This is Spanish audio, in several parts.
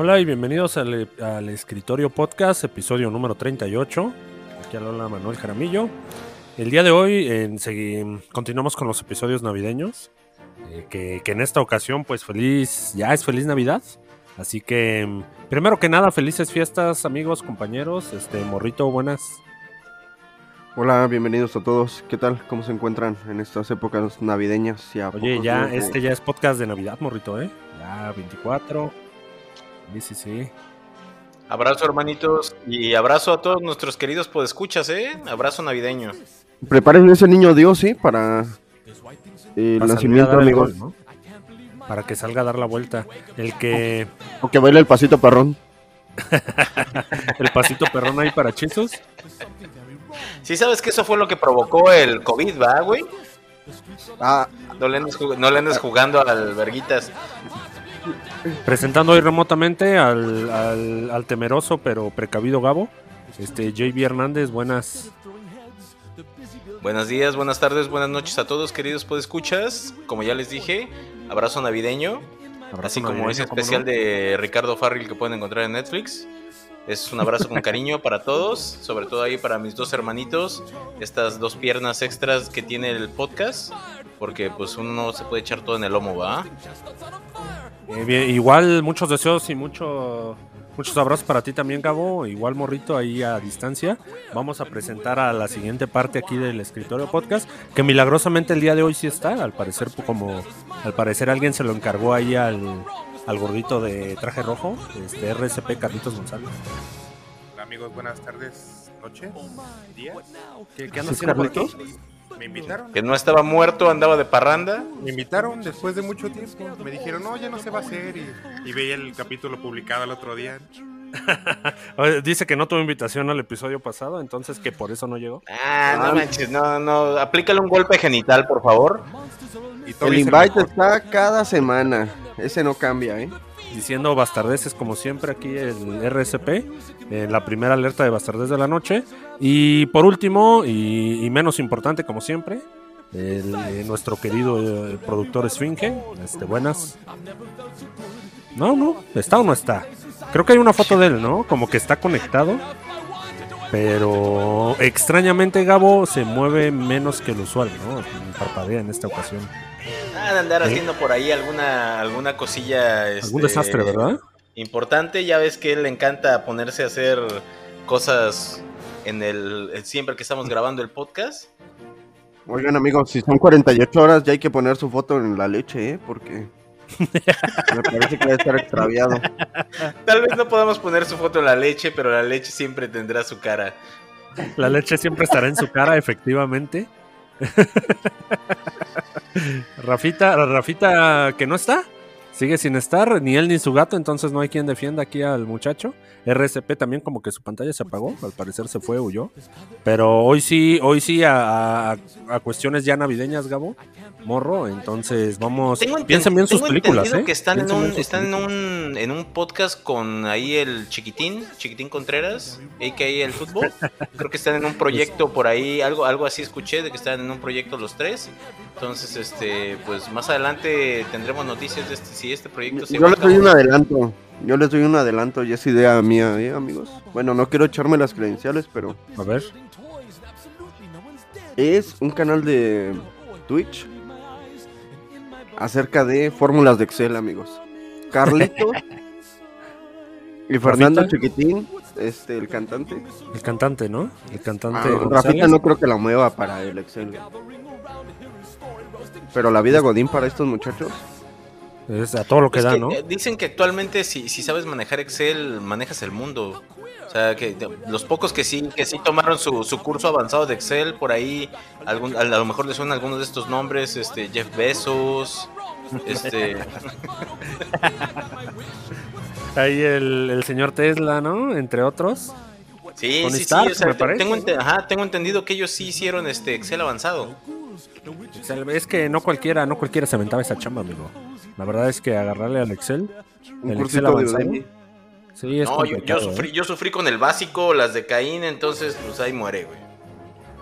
Hola y bienvenidos al, al, Escritorio Podcast, episodio número 38. Aquí habla Manuel Jaramillo. El día de hoy continuamos con los episodios navideños. Eh, que, que, en esta ocasión, pues feliz, ya es feliz Navidad. Así que, primero que nada, felices fiestas, amigos, compañeros. Este, Morrito, buenas. Hola, bienvenidos a todos. ¿Qué tal? ¿Cómo se encuentran en estas épocas navideñas? Ya Oye, ya, este ya es podcast de Navidad, Morrito, ¿eh? Ya, 24. Sí, sí, sí. Abrazo, hermanitos, y abrazo a todos nuestros queridos podescuchas, ¿eh? Abrazo navideño. Preparen ese niño Dios, ¿sí? Para el nacimiento, amigos. Para que salga a dar la vuelta. El que. O que baile el pasito perrón. el pasito perrón ahí para chizos. Sí, sabes que eso fue lo que provocó el COVID, ¿va, güey? Ah. No le andes, jugando al verguitas. Presentando hoy remotamente al, al, al, temeroso pero precavido Gabo. Este, JB Hernández, buenas. Buenos días, buenas tardes, buenas noches a todos, queridos podescuchas. Como ya les dije, abrazo navideño. así como ese especial de Ricardo Farril que pueden encontrar en Netflix. Es un abrazo con cariño para todos, sobre todo ahí para mis dos hermanitos, estas dos piernas extras que tiene el podcast, porque pues uno no se puede echar todo en el lomo, ¿va? Eh, igual muchos deseos y mucho Muchos abrazos para ti también, Gabo. Igual morrito ahí a distancia. Vamos a presentar a la siguiente parte aquí del escritorio podcast, que milagrosamente el día de hoy sí está. Al parecer, como al parecer alguien se lo encargó ahí al, al gordito de traje rojo, este RSP Carlitos González. Hola amigos, buenas tardes, noches, días. ¿Qué, qué andas haciendo por aquí? Me invitaron. Que no estaba muerto, andaba de parranda. Me invitaron después de mucho tiempo. Me dijeron, no, ya no se va a hacer. Y, veía el capítulo publicado el otro día. Dice que no tuvo invitación al episodio pasado, entonces que por eso no llegó. Ah, no manches, no, no. Aplícale un golpe genital, por favor. el invite está cada semana. Ese no cambia, ¿eh? Diciendo bastardeces como siempre aquí el RSP, la primera alerta de bastardez de la noche. Y por último, y, menos importante como siempre, el, eh, nuestro querido eh, productor Esfinge. Este, buenas. No, no, ¿está o no está? Creo que hay una foto de él, ¿no? Como que está conectado. Pero extrañamente Gabo se mueve menos que el usual, ¿no? Parpadea en esta ocasión. Ah, de andar haciendo por ahí alguna, alguna cosilla. Algún este, desastre, ¿verdad? Importante. Ya ves que él le encanta ponerse a hacer cosas en el. siempre que estamos grabando el podcast. Oigan, amigos, si son 48 horas, ya hay que poner su foto en la leche, ¿eh? Porque. Me parece que debe estar extraviado. Tal vez no podamos poner su foto en la leche, pero la leche siempre tendrá su cara. La leche siempre estará en su cara, efectivamente. Rafita, Rafita que no está, sigue sin estar, ni él ni su gato, entonces no hay quien defienda aquí al muchacho. RSP también como que su pantalla se apagó, al parecer se fue, huyó. Pero hoy sí, hoy sí a, a cuestiones ya navideñas, Gabo, morro, entonces vamos, piensen bien sus películas, ¿eh? que están, en un, están en un, en un podcast con ahí el Chiquitín, Chiquitín Contreras, a.k.a. el fútbol. Creo que están en un proyecto por ahí, algo, algo así escuché de que están en un proyecto los tres. Entonces, este, pues más adelante tendremos noticias de este, si este proyecto se Yo les doy un adelanto. Yo les doy un adelanto y es idea mía, ¿eh, amigos? Bueno, no quiero echarme las credenciales, pero. A ver. Es un canal de Twitch acerca de fórmulas de Excel, amigos. Carlito y Fernando Chiquitín, este, el cantante. El cantante, ¿no? El cantante. Ah, Rafita no creo que la mueva para el Excel. Pero la vida Godín para estos muchachos. Es a todo lo que da, ¿no? Eh, dicen que actualmente si, si sabes manejar Excel, manejas el mundo. O sea, que los pocos que sí, que sí tomaron su, su curso avanzado de Excel, por ahí, algún, a lo mejor les suenan algunos de estos nombres, este, Jeff Bezos, este... ahí el, el señor Tesla, ¿no? Entre otros. Sí, sí, sí, tengo, ajá, tengo entendido que ellos sí hicieron este Excel avanzado. Es que no cualquiera, no cualquiera se aventaba esa chamba, amigo. La verdad es que agarrarle al Excel, el Excel avanzado, Sí, es no, yo, sufrí, ¿eh? yo sufrí con el básico, las de Caín, entonces pues ahí muere, güey.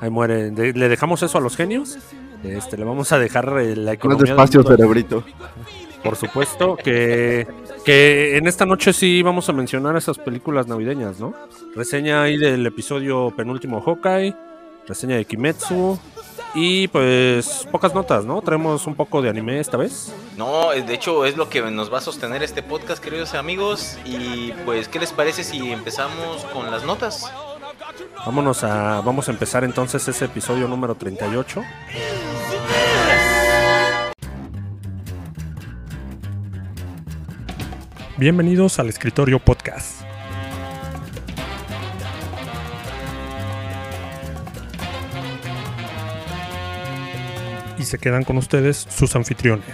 Ahí muere. ¿Le dejamos eso a los genios? Este, le vamos a dejar eh, la economía. Más despacio, cerebrito. por supuesto, que, que en esta noche sí vamos a mencionar esas películas navideñas, ¿no? Reseña ahí del episodio penúltimo Hawkeye, reseña de Kimetsu, y pues pocas notas, ¿no? Traemos un poco de anime esta vez. No, de hecho es lo que nos va a sostener este podcast, queridos amigos. Y pues, ¿qué les parece si empezamos con las notas? Vámonos a, vamos a empezar entonces ese episodio número 38. Bienvenidos al Escritorio Podcast. Y se quedan con ustedes sus anfitriones.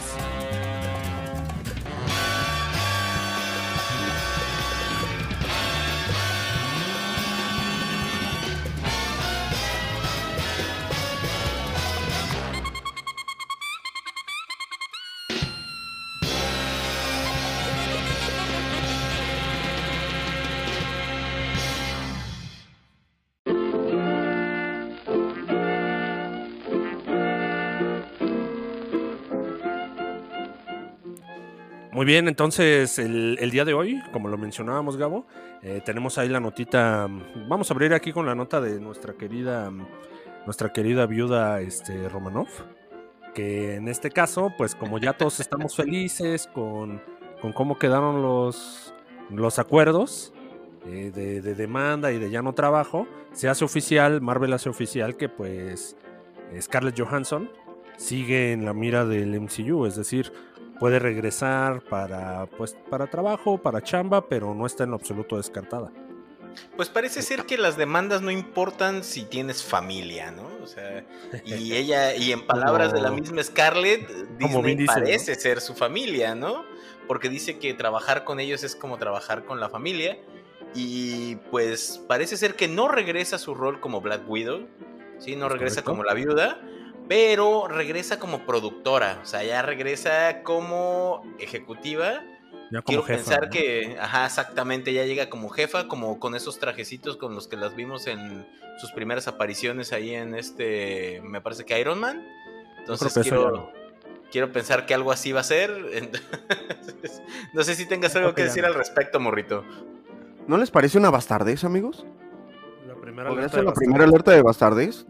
Entonces el, día de hoy, como lo mencionábamos Gabo, eh, tenemos ahí la notita. Vamos a abrir aquí con la nota de nuestra querida, nuestra querida viuda este, Romanov, que en este caso, pues como ya todos estamos felices con, con cómo quedaron los, los acuerdos eh, de, de, demanda y de ya no trabajo, se hace oficial, Marvel hace oficial que pues Scarlett Johansson sigue en la mira del MCU, es decir, puede regresar para, pues, para trabajo, para chamba, pero no está en lo absoluto descartada. Pues parece ser que las demandas no importan si tienes familia, ¿no? O sea, y ella, y en palabras de la misma Scarlett, Disney parece ser su familia, ¿no? Porque dice que trabajar con ellos es como trabajar con la familia. Y pues parece ser que no regresa a su rol como Black Widow, ¿sí? No regresa como la viuda, pero regresa como productora, o sea, ya regresa como ejecutiva. Quiero pensar que, ajá, exactamente, ya llega como jefa, como con esos trajecitos con los que las vimos en sus primeras apariciones ahí en este, me parece que Iron Man. Entonces quiero, quiero pensar que algo así va a ser. no sé si tengas algo que decir al respecto, morrito. ¿No les parece una bastardez, amigos? La primera alerta la primera alerta de bastardez?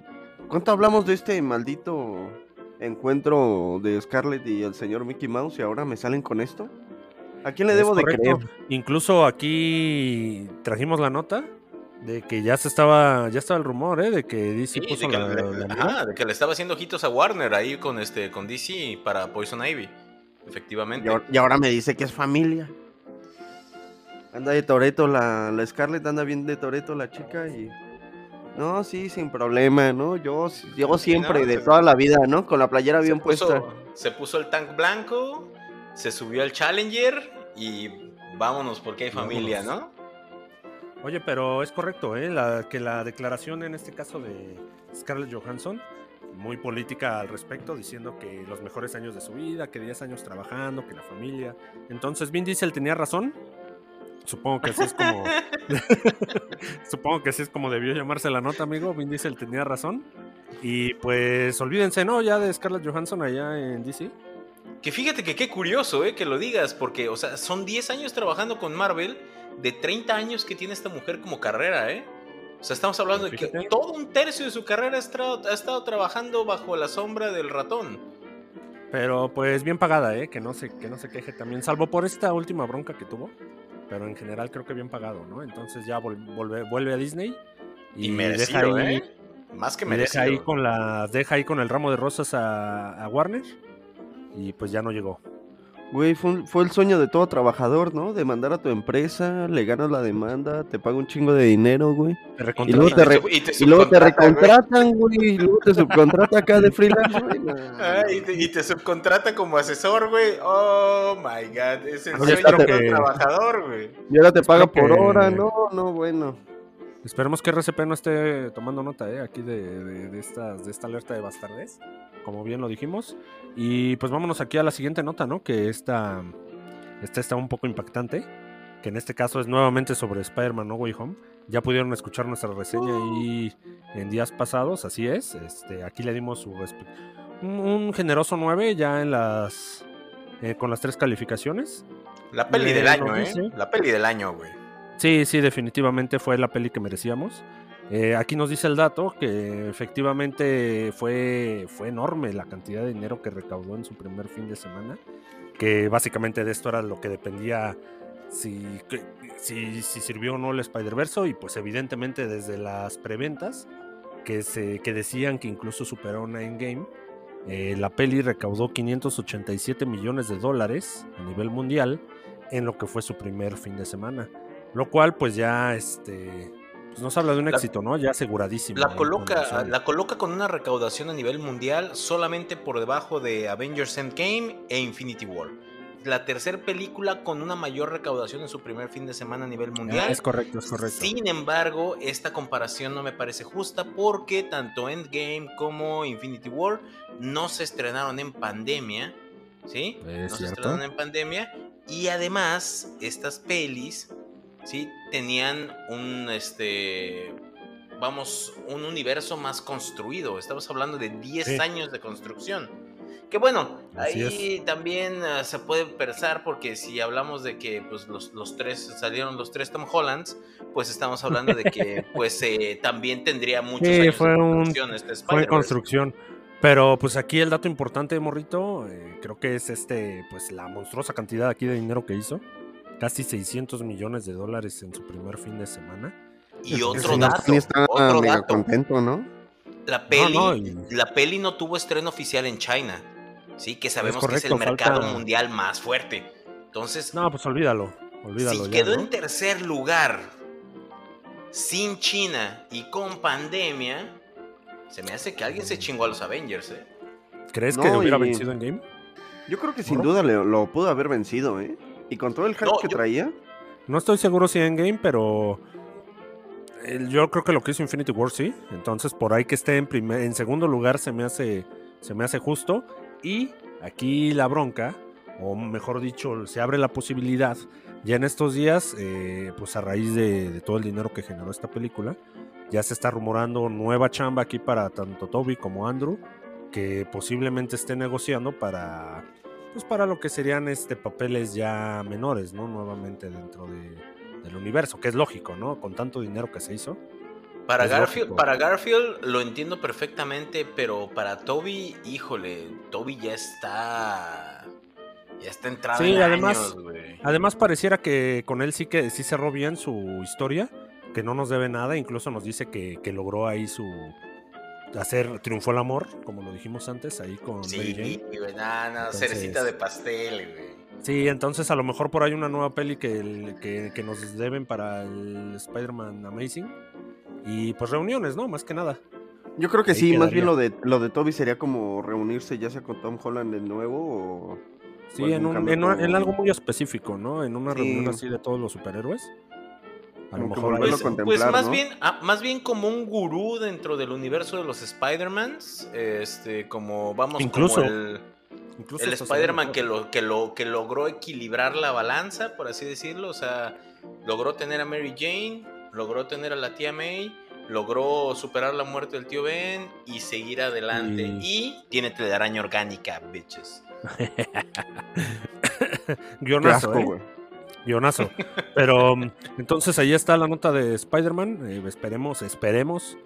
¿Cuánto hablamos de este maldito encuentro de Scarlett y el señor Mickey Mouse y ahora me salen con esto? ¿A quién le debo de creer? Incluso aquí trajimos la nota de que ya se estaba, ya estaba el rumor, ¿eh? De que DC puso de que, la, de que le estaba haciendo ojitos a Warner ahí con este, con DC para Poison Ivy. Efectivamente. Y ahora, me dice que es familia. Anda de Toreto la, la Scarlett, anda bien de Toreto la chica y no, sí, sin problema, ¿no? Yo, yo siempre, de toda la vida, ¿no? Con la playera bien puesta. Se puso el tank blanco, se subió al Challenger y vámonos porque hay familia, ¿no? Oye, pero es correcto, ¿eh? La, que la declaración en este caso de Scarlett Johansson, muy política al respecto, diciendo que los mejores años de su vida, que 10 años trabajando, que la familia. Entonces, Vin Diesel tenía razón, Supongo que así es como. Supongo que así es como debió llamarse la nota, amigo. Vin Diesel tenía razón. Y pues olvídense, ¿no? Ya de Scarlett Johansson allá en DC. Que fíjate que qué curioso, ¿eh? Que lo digas, porque, o sea, son 10 años trabajando con Marvel, de 30 años que tiene esta mujer como carrera, ¿eh? O sea, estamos hablando de que todo un tercio de su carrera ha estado, ha estado trabajando bajo la sombra del ratón. Pero pues bien pagada, ¿eh? Que no se, que no se queje también, salvo por esta última bronca que tuvo pero en general creo que bien pagado, ¿no? Entonces ya vuelve, vuelve a Disney y, deja ahí, ¿eh? Más que merecido. Deja ahí con la, deja ahí con el ramo de rosas a, Warner y pues ya no llegó. Güey, fue, el sueño de todo trabajador, ¿no? Demandar a tu empresa, le ganas la demanda, te paga un chingo de dinero, güey. y luego te, y luego te recontratan, güey. Y luego te subcontrata acá de freelance, güey. Ah, y, te, y, te, subcontrata como asesor, güey. Oh my god, es el sueño de todo trabajador, güey. Y ahora te paga por hora, no, no, bueno. Esperemos que RCP no esté tomando nota, ¿eh? Aquí de, de, esta, de esta alerta de bastardez como bien lo dijimos. Y pues vámonos aquí a la siguiente nota, ¿no? Que esta, esta está un poco impactante, que en este caso es nuevamente sobre Spider-Man No Way Home. Ya pudieron escuchar nuestra reseña ahí en días pasados, así es. Este, aquí le dimos su un, un generoso 9 ya en las eh, con las tres calificaciones. La peli del año, ¿eh? La peli del año, güey. Sí, sí, definitivamente fue la peli que merecíamos. Eh, aquí nos dice el dato que efectivamente fue, fue enorme la cantidad de dinero que recaudó en su primer fin de semana, que básicamente de esto era lo que dependía si, si, si sirvió o no el Spider-Verse y pues evidentemente desde las preventas que, se, que decían que incluso superó una Endgame, eh, la peli recaudó 587 millones de dólares a nivel mundial en lo que fue su primer fin de semana, lo cual pues ya este pues nos habla de un éxito, ¿no? Ya aseguradísimo. La coloca, la coloca con una recaudación a nivel mundial solamente por debajo de Avengers Endgame e Infinity War. La tercera película con una mayor recaudación en su primer fin de semana a nivel ah, mundial. es correcto, es correcto. Sin embargo, esta comparación no me parece justa porque tanto Endgame como Infinity War no se estrenaron en pandemia. ¿Sí? no se estrenaron en pandemia. Y además, estas pelis ¿sí? Tenían un, este, vamos, un universo más construido. Estamos hablando de 10 años de construcción. Que bueno, ahí también ah, se puede pensar porque si hablamos de que pues, los, los, tres salieron los tres Tom Hollands, pues estamos hablando de que pues eh, también tendría muchos años fue de construcción este Fue construcción. Pero pues aquí el dato importante de Morrito, eh, creo que es este, pues la monstruosa cantidad aquí de dinero que hizo casi 600 millones de dólares en su primer fin de semana. Y otro dato, otro dato. contento, ¿no? La peli, no, la peli no tuvo estreno oficial en China, sí, que sabemos que es el mercado mundial más fuerte. Entonces, no, pues olvídalo, olvídalo. Si quedó en tercer lugar sin China y con pandemia, se me hace que alguien se chingó a los Avengers, ¿eh? ¿Crees que hubiera vencido en game? Yo creo que sin duda lo pudo haber vencido, ¿eh? ¿Y con todo el hype que traía? No estoy seguro si en game, pero yo creo que lo que hizo Infinity War sí. Entonces, por ahí que esté en, primer, en segundo lugar se me, hace, se me hace justo. Y aquí la bronca, o mejor dicho, se abre la posibilidad. Ya en estos días, eh, pues a raíz de, todo el dinero que generó esta película, ya se está rumorando nueva chamba aquí para tanto Toby como Andrew, que posiblemente esté negociando para pues para lo que serían este papeles ya menores, ¿no? Nuevamente dentro del universo, que es lógico, ¿no? Con tanto dinero que se hizo. Para Garfield, para Garfield lo entiendo perfectamente, pero para Toby, híjole, Toby ya está ya está entrado sí, además, además pareciera que con él sí que sí cerró bien su historia, que no nos debe nada, incluso nos dice que, que logró ahí su, hacer triunfó el amor, como lo dijimos antes, ahí con sí, Mary Jane. cerecita de pastel, güey. Sí, entonces a lo mejor por ahí una nueva peli que, que, nos deben para el Spider-Man Amazing. Y pues reuniones, ¿no? Más que nada. Yo creo que sí, más bien lo de, lo de Toby sería como reunirse ya sea con Tom Holland de nuevo o... Sí, en, un, en, algo muy específico, ¿no? En una reunión así de todos los superhéroes. A lo mejor pues, pues más bien, ah, más bien como un gurú dentro del universo de los Spider-Mans, este, como vamos incluso el, el Spider-Man que lo, que lo que logró equilibrar la balanza, por así decirlo, o sea, logró tener a Mary Jane, logró tener a la tía May, logró superar la muerte del tío Ben y seguir adelante. Y, tiene telaraña orgánica, bitches. Guionazo, ¿eh? Guionazo. Pero mm, entonces ahí está la nota de Spider-Man. Eh, esperemos, esperemos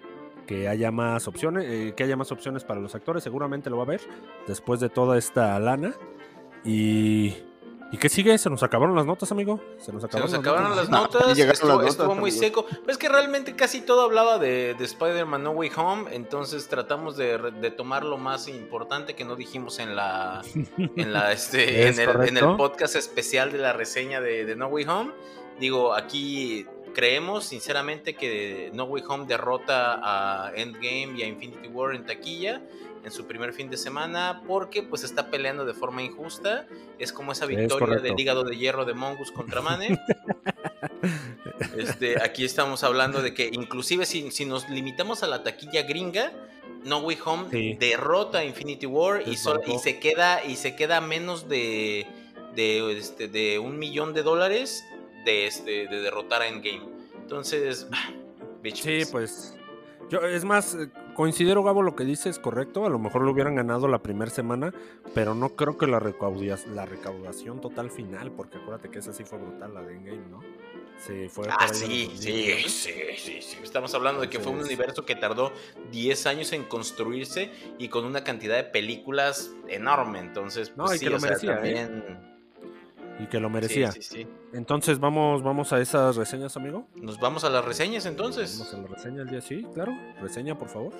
que haya más opciones, eh, que haya más opciones para los actores. Seguramente lo va a haber después de toda esta lana. Y ¿Y qué sigue? ¿Se nos acabaron las notas, amigo? Se nos acabaron, las, notas. estuvo, muy seco. Pero es que realmente casi todo hablaba de, Spider-Man No Way Home. Entonces tratamos de, tomar lo más importante que no dijimos en la, en, la, este, en, el, podcast especial de la reseña de, de No Way Home. Digo, aquí creemos sinceramente que No Way Home derrota a Endgame y a Infinity War en taquilla en su primer fin de semana porque pues está peleando de forma injusta. Es como esa victoria del hígado de hierro de Mongus contra Mane. este, aquí estamos hablando de que inclusive si, si nos limitamos a la taquilla gringa, No Way Home derrota a Infinity War y, y, se queda y se queda menos de, de, este, de un millón de dólares de, este, de derrotar a Endgame. Entonces, sí, pues yo, es más, considero, Gabo, lo que dice es correcto. A lo mejor lo hubieran ganado la primera semana, pero no creo que la, recaudación, la recaudación total final, porque acuérdate que esa sí fue brutal, la de Endgame, ¿no? Sí, fue ah, sí, sí, sí, sí, sí, Estamos hablando de que fue un universo que tardó 10 años en construirse y con una cantidad de películas enorme. Entonces, pues, no, y que lo merecía, ¿eh? Y que lo merecía. Sí, sí, Entonces, ¿vamos, ¿vamos a esas reseñas, amigo? Nos vamos a las reseñas entonces. Vamos a la reseña el día, sí, claro. Reseña, por favor.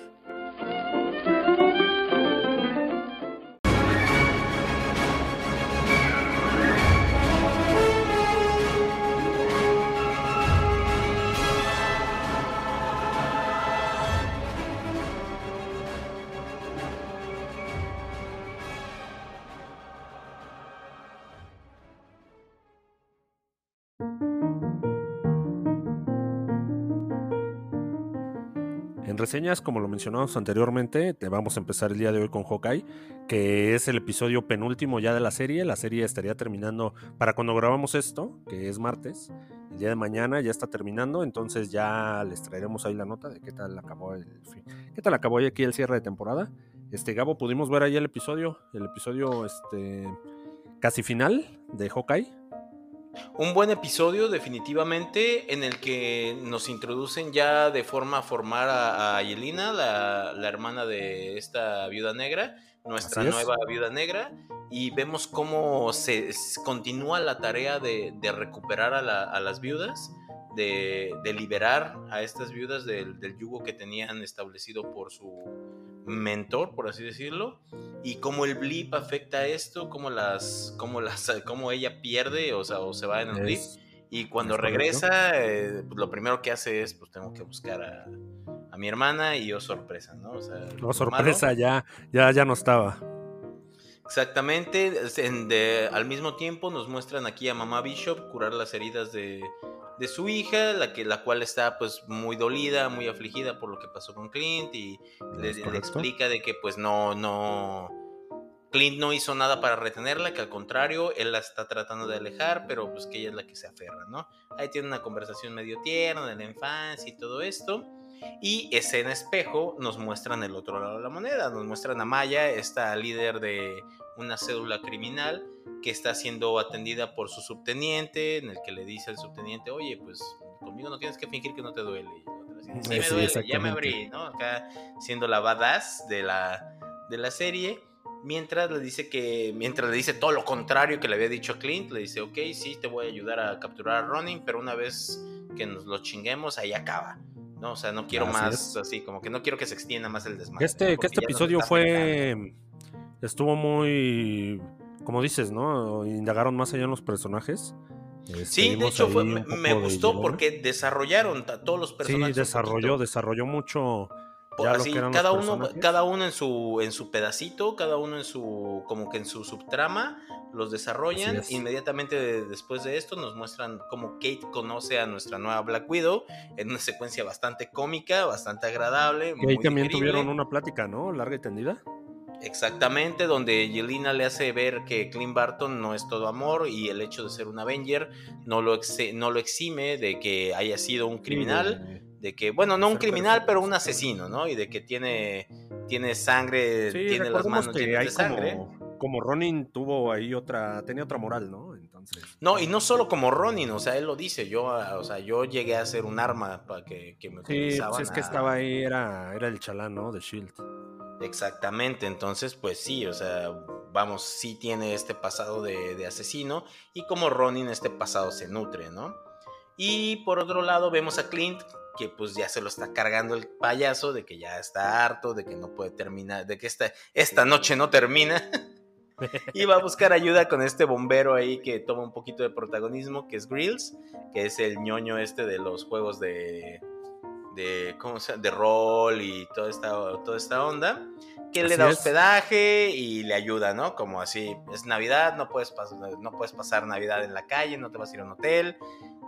Reseñas, como lo mencionamos anteriormente, te vamos a empezar el día de hoy con Hawkeye, que es el episodio penúltimo ya de la serie. La serie estaría terminando para cuando grabamos esto, que es martes. El día de mañana ya está terminando, entonces ya les traeremos ahí la nota de qué tal acabó el qué tal acabó aquí el cierre de temporada. Este Gabo, pudimos ver ahí el episodio, el episodio este casi final de Hawkeye. Un buen episodio definitivamente en el que nos introducen ya de forma formal a, a Yelena, la, hermana de esta viuda negra, nuestra nueva viuda negra, y vemos cómo se continúa la tarea de, recuperar a, las viudas, de, liberar a estas viudas del, del yugo que tenían establecido por su mentor, por así decirlo, y cómo el blip afecta esto, cómo las, cómo las, cómo ella pierde, o sea, o se va en el blip. Y cuando regresa, eh, pues, lo primero que hace es, pues tengo que buscar a, mi hermana y yo oh, sorpresa, ¿no? O sea, oh, sorpresa, ya, ya, ya no estaba. Exactamente, al mismo tiempo nos muestran aquí a mamá Bishop curar las heridas de, de su hija, la, que, la cual está pues muy dolida, muy afligida por lo que pasó con Clint y le, explica de que pues no, no, Clint no hizo nada para retenerla, que al contrario, él la está tratando de alejar, pero pues que ella es la que se aferra, ¿no? Ahí tiene una conversación medio tierna de la infancia y todo esto. Y escena espejo nos muestran el otro lado de la moneda, nos muestran a Maya, esta líder de una cédula criminal que está siendo atendida por su subteniente, en el que le dice al subteniente, oye, pues conmigo no tienes que fingir que no te duele. sí, me duele, ya me abrí, ¿no? Acá siendo la badass de la, de la serie. Mientras le dice que, mientras le dice todo lo contrario que le había dicho Clint, le dice, ok, sí, te voy a ayudar a capturar a Ronin, pero una vez que nos lo chinguemos, ahí acaba. No, o sea, no quiero más así, como que no quiero que se extienda más el desmadre. Este, que este episodio fue. Estuvo muy. Como dices, ¿no? Indagaron más allá en los personajes. sí, de hecho me, gustó porque desarrollaron todos los personajes. Sí, desarrolló, desarrolló mucho. cada uno, cada uno en su, en su pedacito, cada uno en su, como que en su subtrama, los desarrollan. Inmediatamente después de esto nos muestran cómo Kate conoce a nuestra nueva Black Widow en una secuencia bastante cómica, bastante agradable. Y ahí también tuvieron una plática, ¿no? Larga y tendida. Exactamente, donde Yelena le hace ver que Clint Barton no es todo amor y el hecho de ser un Avenger no lo, no lo exime de que haya sido un criminal, de que, bueno, no un criminal, pero un asesino, ¿no? Y de que tiene, tiene sangre, tiene las manos llenas de sangre. Como, como, Ronin tuvo ahí otra, tenía otra moral, ¿no? Entonces. No, y no solo como Ronin, o sea, él lo dice, yo, o sea, yo llegué a ser un arma para que, que me sí, pues es que estaba ahí, era, era el chalán, ¿no? De Shield. Exactamente, entonces pues sí, o sea, vamos, sí tiene este pasado de, asesino y como Ronin este pasado se nutre, ¿no? Y por otro lado vemos a Clint que pues ya se lo está cargando el payaso de que ya está harto, de que no puede terminar, de que esta, esta noche no termina. y va a buscar ayuda con este bombero ahí que toma un poquito de protagonismo, que es Grills, que es el ñoño este de los juegos de, de, ¿cómo se de rol y toda esta, toda esta onda, que le da hospedaje y le ayuda, ¿no? Como así, es Navidad, no puedes, no puedes pasar Navidad en la calle, no te vas a ir a un hotel,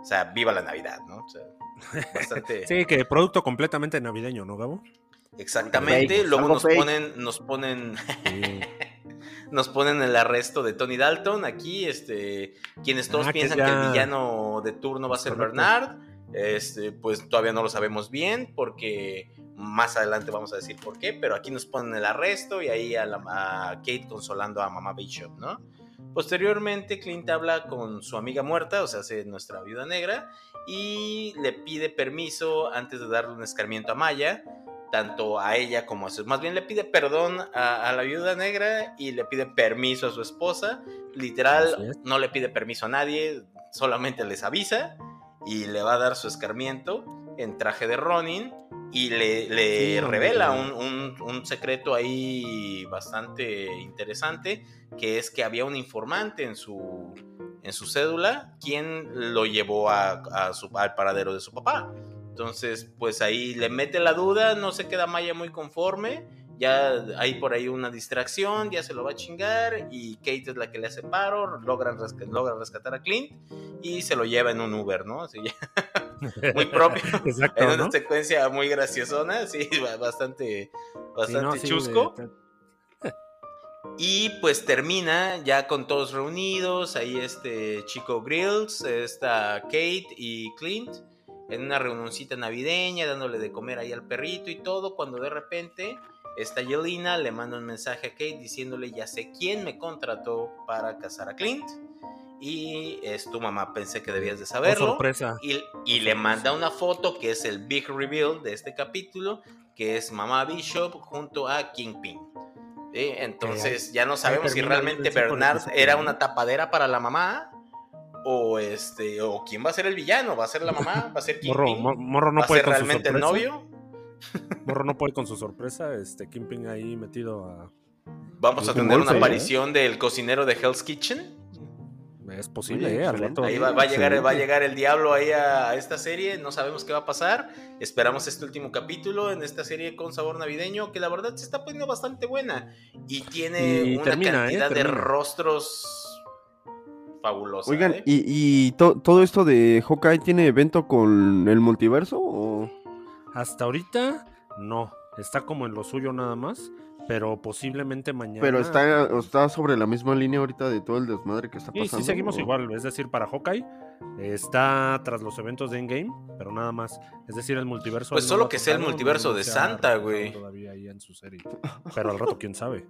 o sea, viva la Navidad, ¿no? bastante... sí, que producto completamente navideño, ¿no, Gabo? Exactamente, luego nos ponen, nos ponen... nos ponen el arresto de Tony Dalton aquí, este, quienes todos ah, piensan que, el villano de turno va a ser Bernard, este, pues todavía no lo sabemos bien porque Más adelante vamos a decir por qué, pero aquí nos ponen el arresto y ahí a, a Kate consolando a mamá Bishop, ¿no? Posteriormente, Clint habla con su amiga muerta, o sea, nuestra viuda negra, y le pide permiso antes de darle un escarmiento a Maya, tanto a ella como a su... Más bien le pide perdón a, la viuda negra y le pide permiso a su esposa. Literal, no le pide permiso a nadie, solamente les avisa y le va a dar su escarmiento en traje de Ronin y le, revela un, secreto ahí bastante interesante, que es que había un informante en su, en su cédula quien lo llevó a, su, al paradero de su papá. Entonces, pues ahí le mete la duda, no se queda Maya muy conforme, ya hay por ahí una distracción, ya se lo va a chingar y Kate es la que le hace paro, logran, rescatar a Clint y se lo lleva en un Uber, ¿no? Así muy propio. Exacto, en una secuencia muy graciosona, sí, bastante, bastante chusco. Y pues termina ya con todos reunidos, ahí este chico Grills, está Kate y Clint en una reunioncita navideña, dándole de comer ahí al perrito y todo, cuando de repente esta Yelena le manda un mensaje a Kate diciéndole ya sé quién me contrató para casar a Clint y es tu mamá, pensé que debías de saberlo. sorpresa. Y, y le manda una foto que es el big reveal de este capítulo, que es mamá Bishop junto a Kingpin. Entonces ya no sabemos si realmente Bernard era una tapadera para la mamá o este o quién va a ser el villano, va a ser la mamá, va a ser Kingpin, Morro, no ¿Va puede ser realmente el novio. Morro no puede con su sorpresa, este Kingpin ahí metido a Vamos a tener una aparición del cocinero de Hell's Kitchen. Es posible, ¿eh? ahí va, a llegar, va a llegar el diablo ahí a, esta serie. No sabemos qué va a pasar. Esperamos este último capítulo en esta serie con sabor navideño, que la verdad se está poniendo bastante buena. Y tiene una ¿eh? cantidad de rostros fabulosa. Oigan, ¿eh? ¿y, todo esto de Hawkeye tiene evento con el multiverso? Hasta ahorita, no. Está como en lo suyo nada más pero posiblemente mañana. Pero está, está sobre la misma línea ahorita de todo el desmadre que está pasando. Sí, sí, seguimos igual. Es decir, para Hawkeye está tras los eventos de Endgame, pero nada más. Es decir, el multiverso. Pues solo que sea el multiverso de Santa, güey. Todavía ahí en su serie. Pero al rato, quién sabe.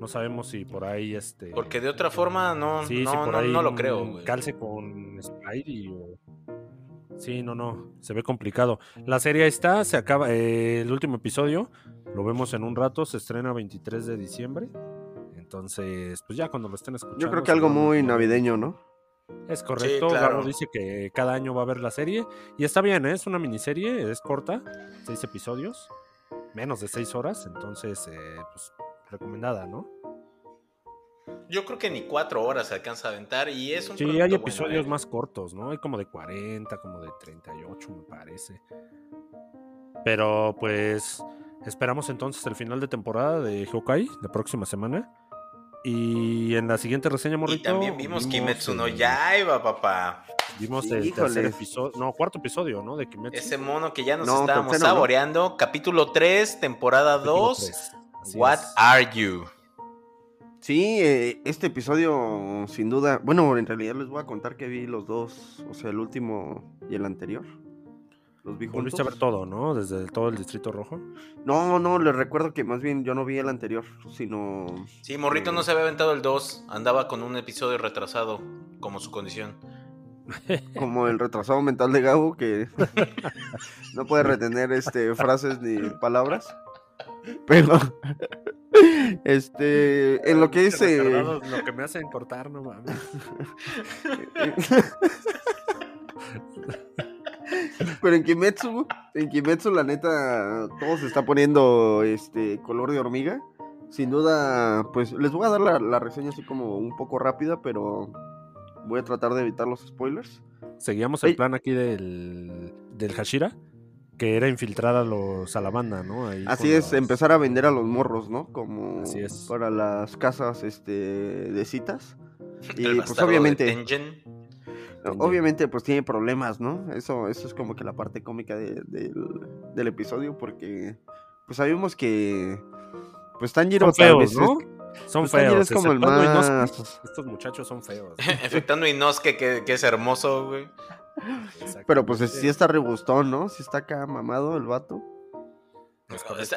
No sabemos si por ahí este. Porque de otra forma no, no, no, no, lo creo. Calce con Spidey o Sí, no, no, se ve complicado. La serie está, se acaba, eh, el último episodio, lo vemos en un rato, se estrena 23 de diciembre. Entonces, pues ya cuando lo estén escuchando. Yo creo que algo muy navideño, ¿no? Es correcto, sí, dice que cada año va a haber la serie. Y está bien, ¿eh? es una miniserie, es corta, seis episodios, menos de seis horas, entonces, eh, pues recomendada, ¿no? Yo creo que ni cuatro horas se alcanza a aventar y es un Sí, hay episodios ¿eh? más cortos, ¿no? Hay como de 40, como de 38, me parece. Pero pues esperamos entonces el final de temporada de Hawkeye, la próxima semana. Y en la siguiente reseña, Morrito. Y también vimos, Kimetsu no Yaiba, papá. Vimos el tercer episodio, no, cuarto episodio, ¿no? De Kimetsu. Ese mono que ya nos estábamos saboreando. Capítulo 3, temporada 2. What are you? Sí, eh, este episodio sin duda, bueno, en realidad les voy a contar que vi los dos, o sea, el último y el anterior. Los vi juntos. Volviste a ver todo, ¿no? Desde todo el Distrito Rojo. No, no, les recuerdo que más bien yo no vi el anterior, sino... Sí, Morrito no se había aventado el 2, andaba con un episodio retrasado, como su condición. Como el retrasado mental de Gabo, que no puede retener este, frases ni palabras. Pero, este, en lo que dice. Lo que me hacen cortar, no mames. Pero en Kimetsu, en Kimetsu, la neta, todo se está poniendo este color de hormiga. Sin duda, pues les voy a dar la, la reseña así como un poco rápida, pero voy a tratar de evitar los spoilers. Seguíamos el plan aquí del, del Hashira que era infiltrar a los a la banda, ¿no? Así es, empezar a vender a los morros, ¿no? Como para las casas este de citas. Y pues obviamente obviamente pues tiene problemas, ¿no? Eso eso es como que la parte cómica del, episodio porque pues sabemos que pues Tanjiro son feos, ¿no? Son pues, feos. como el más... Estos muchachos son feos. Efectando Inosuke que, que es hermoso, güey. Pero pues sí está rebustón, ¿no? Sí está acá mamado el vato.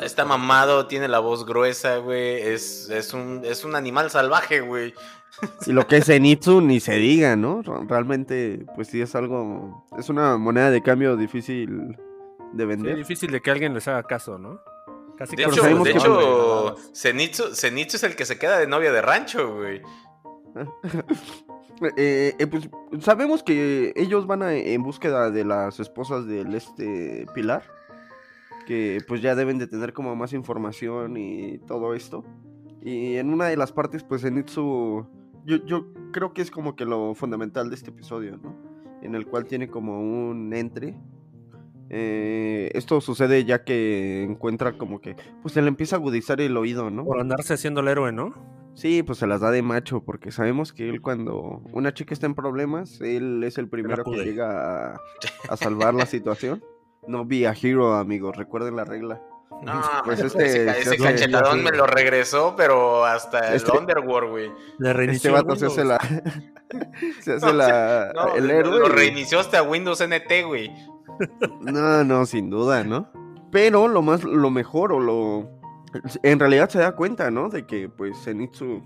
Está, mamado, tiene la voz gruesa, güey. Es, es, un, es un animal salvaje, güey. Y lo que es Zenitsu ni se diga, ¿no? Realmente, pues sí es algo. Es una moneda de cambio difícil de vender. Sí, difícil de que alguien les haga caso, ¿no? Casi de hecho, de hecho Zenitsu, Zenitsu, es el que se queda de novia de rancho, güey. Eh, eh, pues sabemos que ellos van en búsqueda de las esposas del este Pilar que pues ya deben de tener como más información y todo esto. Y en una de las partes, pues Zenitsu, yo, yo creo que es como que lo fundamental de este episodio, ¿no? En el cual tiene como un entre. Eh, esto sucede ya que encuentra como que, pues se le empieza a agudizar el oído, ¿no? Por andarse haciendo el héroe, ¿no? Sí, pues se las da de macho, porque sabemos que él cuando una chica está en problemas, él es el primero que llega a salvar la situación. No be a hero, amigos. Recuerden la regla. No, pues este, ese, cachetadón me lo regresó, pero hasta el este Underworld, güey. Le reinició. Este vato se hace la. se hace la. el héroe. Lo reinició hasta Windows NT, güey. No, no, sin duda, ¿no? Pero lo más, lo mejor o lo. En realidad se da cuenta, ¿no? De que, pues, Zenitsu.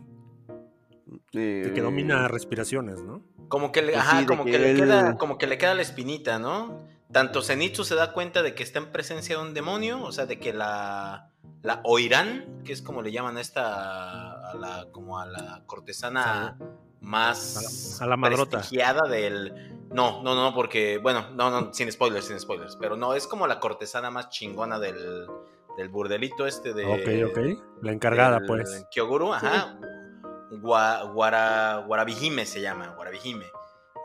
de que domina eh, respiraciones, ¿no? Como que le, pues ajá, como que, le queda, como que le queda la espinita, ¿no? tanto Zenitsu se da cuenta de que está en presencia de un demonio, o sea, de que la, la Oirán, que es como le llaman a esta, a la, como a la cortesana más a la, madrota. del... No, no, no, porque, bueno, no, no, sin spoilers, sin spoilers, pero no, es como la cortesana más chingona del, del burdelito este de... Ok, ok, la encargada, pues. Kyoguru, ajá. Guarabijime se llama, Guarabijime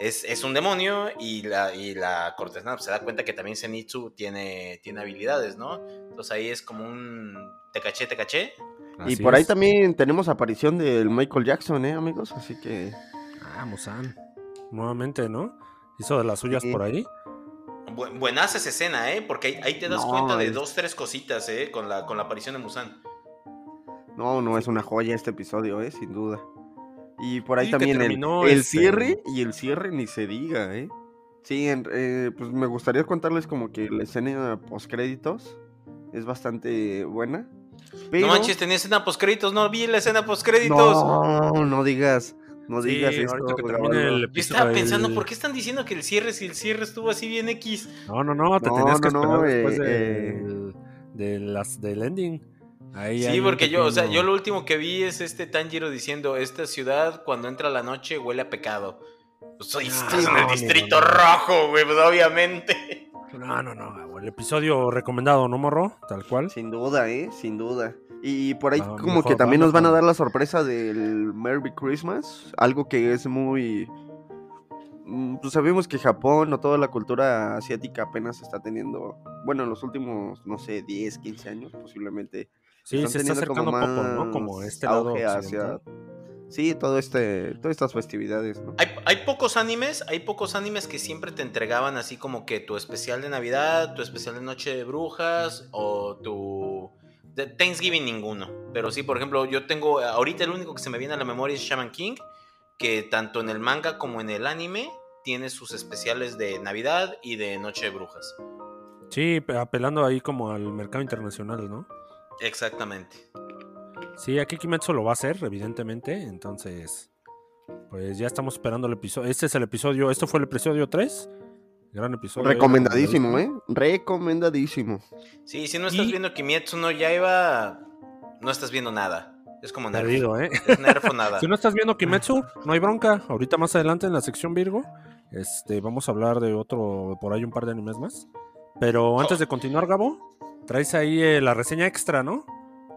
es, un demonio y la, y la cortesana pues, se da cuenta que también Zenitsu tiene, tiene habilidades, ¿no? Entonces ahí es como un te caché, te caché. y por ahí también tenemos aparición del Michael Jackson, ¿eh, amigos? Así que... Ah, Musan. Nuevamente, ¿no? Hizo de las suyas por ahí. Buenas esa escena, ¿eh? Porque ahí, te das cuenta de dos, tres cositas, ¿eh? Con la, con la aparición de Musan. No, no, es una joya este episodio, ¿eh? Sin duda. Y por ahí también el, el cierre y el cierre ni se diga, ¿eh? Sí, eh, pues me gustaría contarles como que la escena post créditos es bastante buena. No manches, tenía escena post créditos, no vi la escena post créditos. No, no digas. No digas esto. Yo estaba pensando, ¿por qué están diciendo que el cierre, si el cierre estuvo así bien X? No, no, no, te tenías que esperar después eh, de, las, del ending sí, porque yo, o sea, yo lo último que vi es este Tanjiro diciendo, esta ciudad cuando entra la noche huele a pecado. Pues soy en el distrito rojo, güey, pues, obviamente. No, no, no, el episodio recomendado, ¿no, morro? Tal cual. Sin duda, eh, sin duda. Y por ahí como que también nos van a dar la sorpresa del Merry Christmas, algo que es muy... Mm, pues sabemos que Japón o toda la cultura asiática apenas está teniendo, bueno, en los últimos, no sé, 10, 15 años posiblemente Sí, se está acercando poco, ¿no? Como este lado hacia... Sí, todo este, todas estas festividades, ¿no? Hay, hay, pocos animes, hay pocos animes que siempre te entregaban así como que tu especial de Navidad, tu especial de Noche de Brujas o tu de Thanksgiving ninguno. Pero sí, por ejemplo, yo tengo ahorita el único que se me viene a la memoria es Shaman King, que tanto en el manga como en el anime tiene sus especiales de Navidad y de Noche de Brujas. Sí, apelando ahí como al mercado internacional, ¿no? Exactamente. Sí, aquí Kimetsu lo va a hacer, evidentemente. Entonces, pues ya estamos esperando el episodio. Este es el episodio, esto fue el episodio 3. Gran episodio. Recomendadísimo, ¿eh? Recomendadísimo. Sí, si no estás viendo Kimetsu no ya iba, no estás viendo nada. Es como nerfo. Perdido, ¿eh? Es nerfo nada. si no estás viendo Kimetsu, no hay bronca. Ahorita más adelante en la sección Virgo, este, vamos a hablar de otro, por ahí un par de animes más. Pero antes de continuar, Gabo, Traes ahí eh, la reseña extra, ¿no?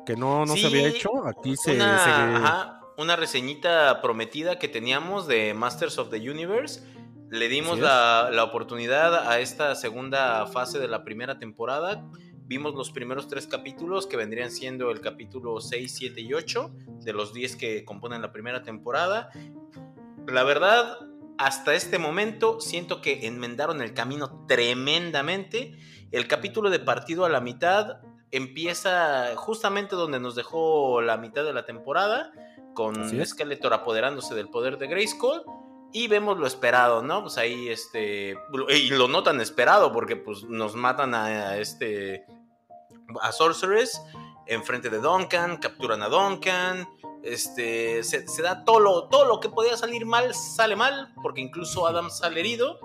Que no, no se había hecho. Aquí se. Una, una reseñita prometida que teníamos de Masters of the Universe. Le dimos la, la, oportunidad a esta segunda fase de la primera temporada. Vimos los primeros tres capítulos que vendrían siendo el capítulo 6, 7 y 8 de los 10 que componen la primera temporada. La verdad, hasta este momento siento que enmendaron el camino tremendamente el capítulo de partido a la mitad empieza justamente donde nos dejó la mitad de la temporada, con Skeletor apoderándose del poder de Grayskull. Y vemos lo esperado, ¿no? Pues ahí, este, y lo notan esperado porque pues nos matan a, este, a Sorceress enfrente de Duncan, capturan a Duncan, este, se, da todo lo, todo lo que podía salir mal, sale mal, porque incluso Adam sale herido,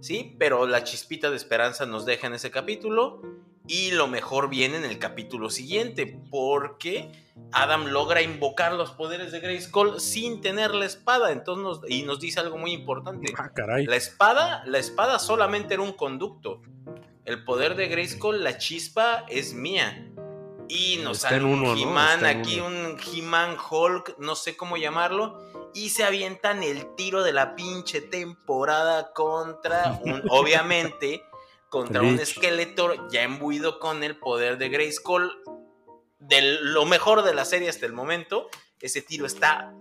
¿sí? Pero la chispita de esperanza nos deja en ese capítulo y lo mejor viene en el capítulo siguiente, porque Adam logra invocar los poderes de Grayskull sin tener la espada. Entonces y nos dice algo muy importante. Ah, la espada, la espada solamente era un conducto. El poder de Grayskull, la chispa, es mía. Y nos sale un He-Man aquí, un He-Man Hulk, no sé cómo llamarlo. Y se avientan el tiro de la pinche temporada contra un, obviamente, contra un Skeletor ya embuido con el poder de Grayskull. De lo mejor de la serie hasta el momento. Ese tiro está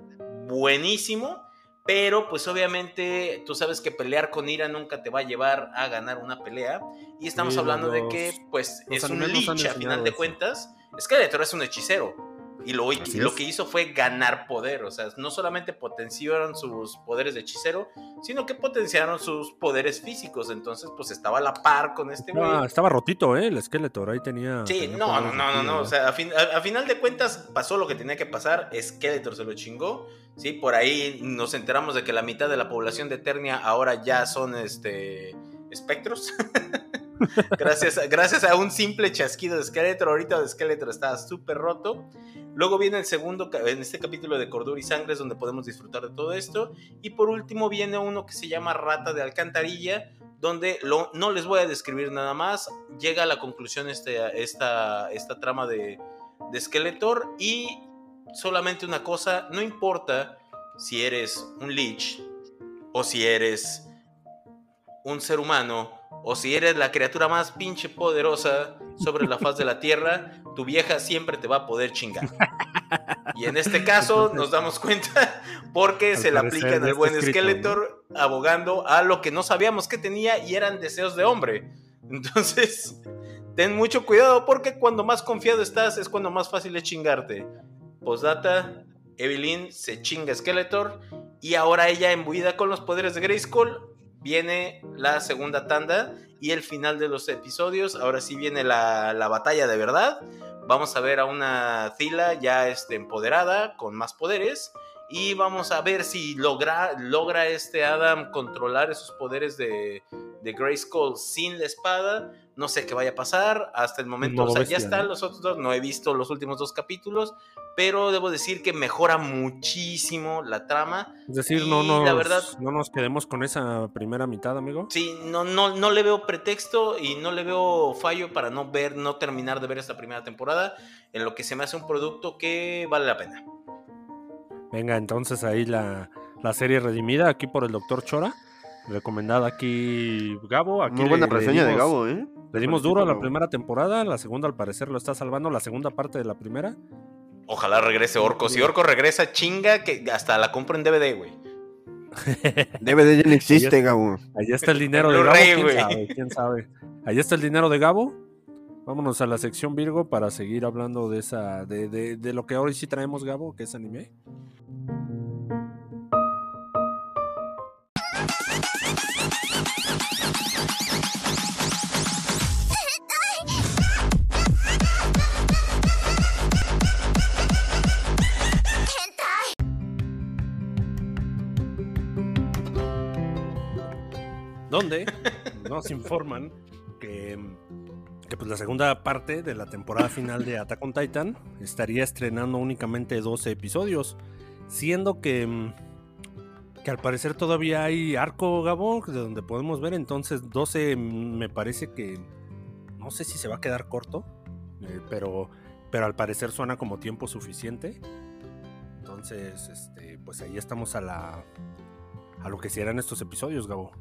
buenísimo. Pero pues obviamente tú sabes que pelear con ira nunca te va a llevar a ganar una pelea. Y estamos hablando de que pues es un lich a final de cuentas. Skeletor es un hechicero. Y lo, lo que hizo fue ganar poder. O sea, no solamente potenciaron sus poderes de hechicero, sino que potenciaron sus poderes físicos. Entonces, pues estaba a la par con este güey. Estaba rotito, ¿eh? El Skeletor ahí tenía. Sí, no, no, no, no, O sea, a, final de cuentas pasó lo que tenía que pasar. Skeletor se lo chingó. Sí, por ahí nos enteramos de que la mitad de la población de Eternia ahora ya son este espectros. gracias, gracias a un simple chasquido de Skeletor. Ahorita de Skeletor está súper roto. Luego viene el segundo, en este capítulo de Cordura y Sangre, es donde podemos disfrutar de todo esto. Y por último viene uno que se llama Rata de Alcantarilla, donde no les voy a describir nada más. Llega a la conclusión este, esta, esta trama de, de Skeletor y solamente una cosa, no importa si eres un Lich o si eres un ser humano o si eres la criatura más pinche poderosa sobre la faz de la tierra, tu vieja siempre te va a poder chingar. Y en este caso nos damos cuenta porque se le aplica en el buen Skeletor abogando a lo que no sabíamos que tenía y eran deseos de hombre. Entonces, ten mucho cuidado porque cuando más confiado estás es cuando más fácil es chingarte. Postdata, Evelyn se chinga Skeletor y ahora ella embuida con los poderes de Grayskull viene la segunda tanda y el final de los episodios. Ahora sí viene la, batalla de verdad. Vamos a ver a una Zila ya este, empoderada, con más poderes. Y vamos a ver si logra, logra este Adam controlar esos poderes de, de Grayskull sin la espada. No sé qué vaya a pasar. Hasta el momento, o sea, ya están los otros dos. No he visto los últimos dos capítulos pero debo decir que mejora muchísimo la trama. Es decir, no nos, la verdad, no nos quedemos con esa primera mitad, amigo. Sí, no, no, no le veo pretexto y no le veo fallo para no ver, no terminar de ver esta primera temporada, en lo que se me hace un producto que vale la pena. Venga, entonces ahí la, serie redimida aquí por el doctor Chora. Recomendada aquí Gabo. Aquí Muy buena reseña de Gabo, ¿eh? Le dimos duro a la primera temporada, la segunda al parecer lo está salvando, la segunda parte de la primera. Ojalá regrese Orco. Si Orco regresa, chinga, que hasta la compro en DVD, güey. DVD ya no existe, Gabo. Ahí está el dinero de Gabo. ¿Quién sabe? ¿Quién sabe? Ahí está el dinero de Gabo. Vámonos a la sección Virgo para seguir hablando de esa, de, de, de lo que hoy sí traemos, Gabo, que es anime. Donde nos informan que, pues la segunda parte de la temporada final de Attack on Titan estaría estrenando únicamente 12 episodios, siendo que, que al parecer todavía hay arco Gabo de donde podemos ver, entonces 12 me parece que no sé si se va a quedar corto, eh, pero, pero al parecer suena como tiempo suficiente. Entonces, este, pues ahí estamos a la a lo que serán estos episodios, Gabo.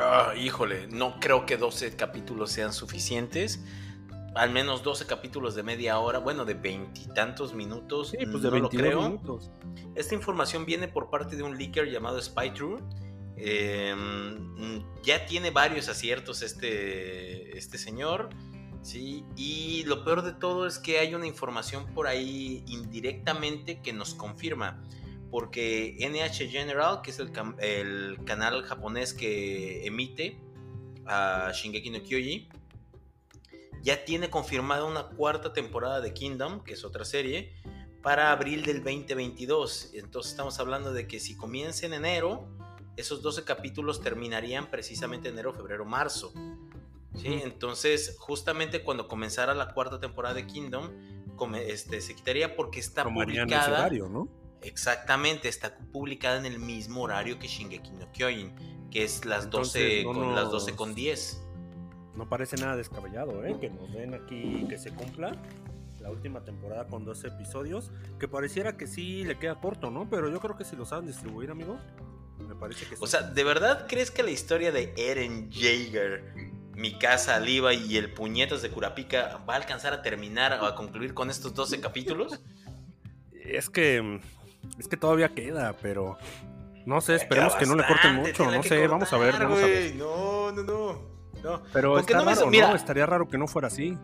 Ah, híjole, no creo que 12 capítulos sean suficientes. Al menos 12 capítulos de media hora, bueno, de veintitantos minutos. Sí, pues de no lo creo. Minutos. Esta información viene por parte de un leaker llamado SpyTrue. Em, ya tiene varios aciertos este, este señor. ¿sí? Y lo peor de todo es que hay una información por ahí indirectamente que nos confirma. Porque NH General, que es el, el canal japonés que emite a Shingeki no Kyoji, ya tiene confirmada una cuarta temporada de Kingdom, que es otra serie, para abril del 2022. Entonces estamos hablando de que si comienza en enero, esos 12 capítulos terminarían precisamente enero, febrero, marzo. ¿sí? Entonces, justamente cuando comenzara la cuarta temporada de Kingdom, este, se quitaría porque está publicada. Horario, ¿no? Exactamente, está publicada en el mismo horario que Shingeki no Kyojin, que es las 12 con las 12 con 10. No parece nada descabellado, ¿eh? Que nos den aquí que se cumpla la última temporada con 12 episodios, que pareciera que sí le queda corto, ¿no? Pero yo creo que si lo saben distribuir, amigo, me parece que sí. O sea, ¿de verdad crees que la historia de Eren Jaeger, mi casa, Liva y el puñetas de Curapica va a alcanzar a terminar o a concluir con estos 12 capítulos? Es que es que todavía queda, pero no sé, esperemos que no le corten mucho, no sé, vamos a ver, vamos a ver. No, no, no. No. Pero está no raro, Mira, Estaría raro que no fuera así.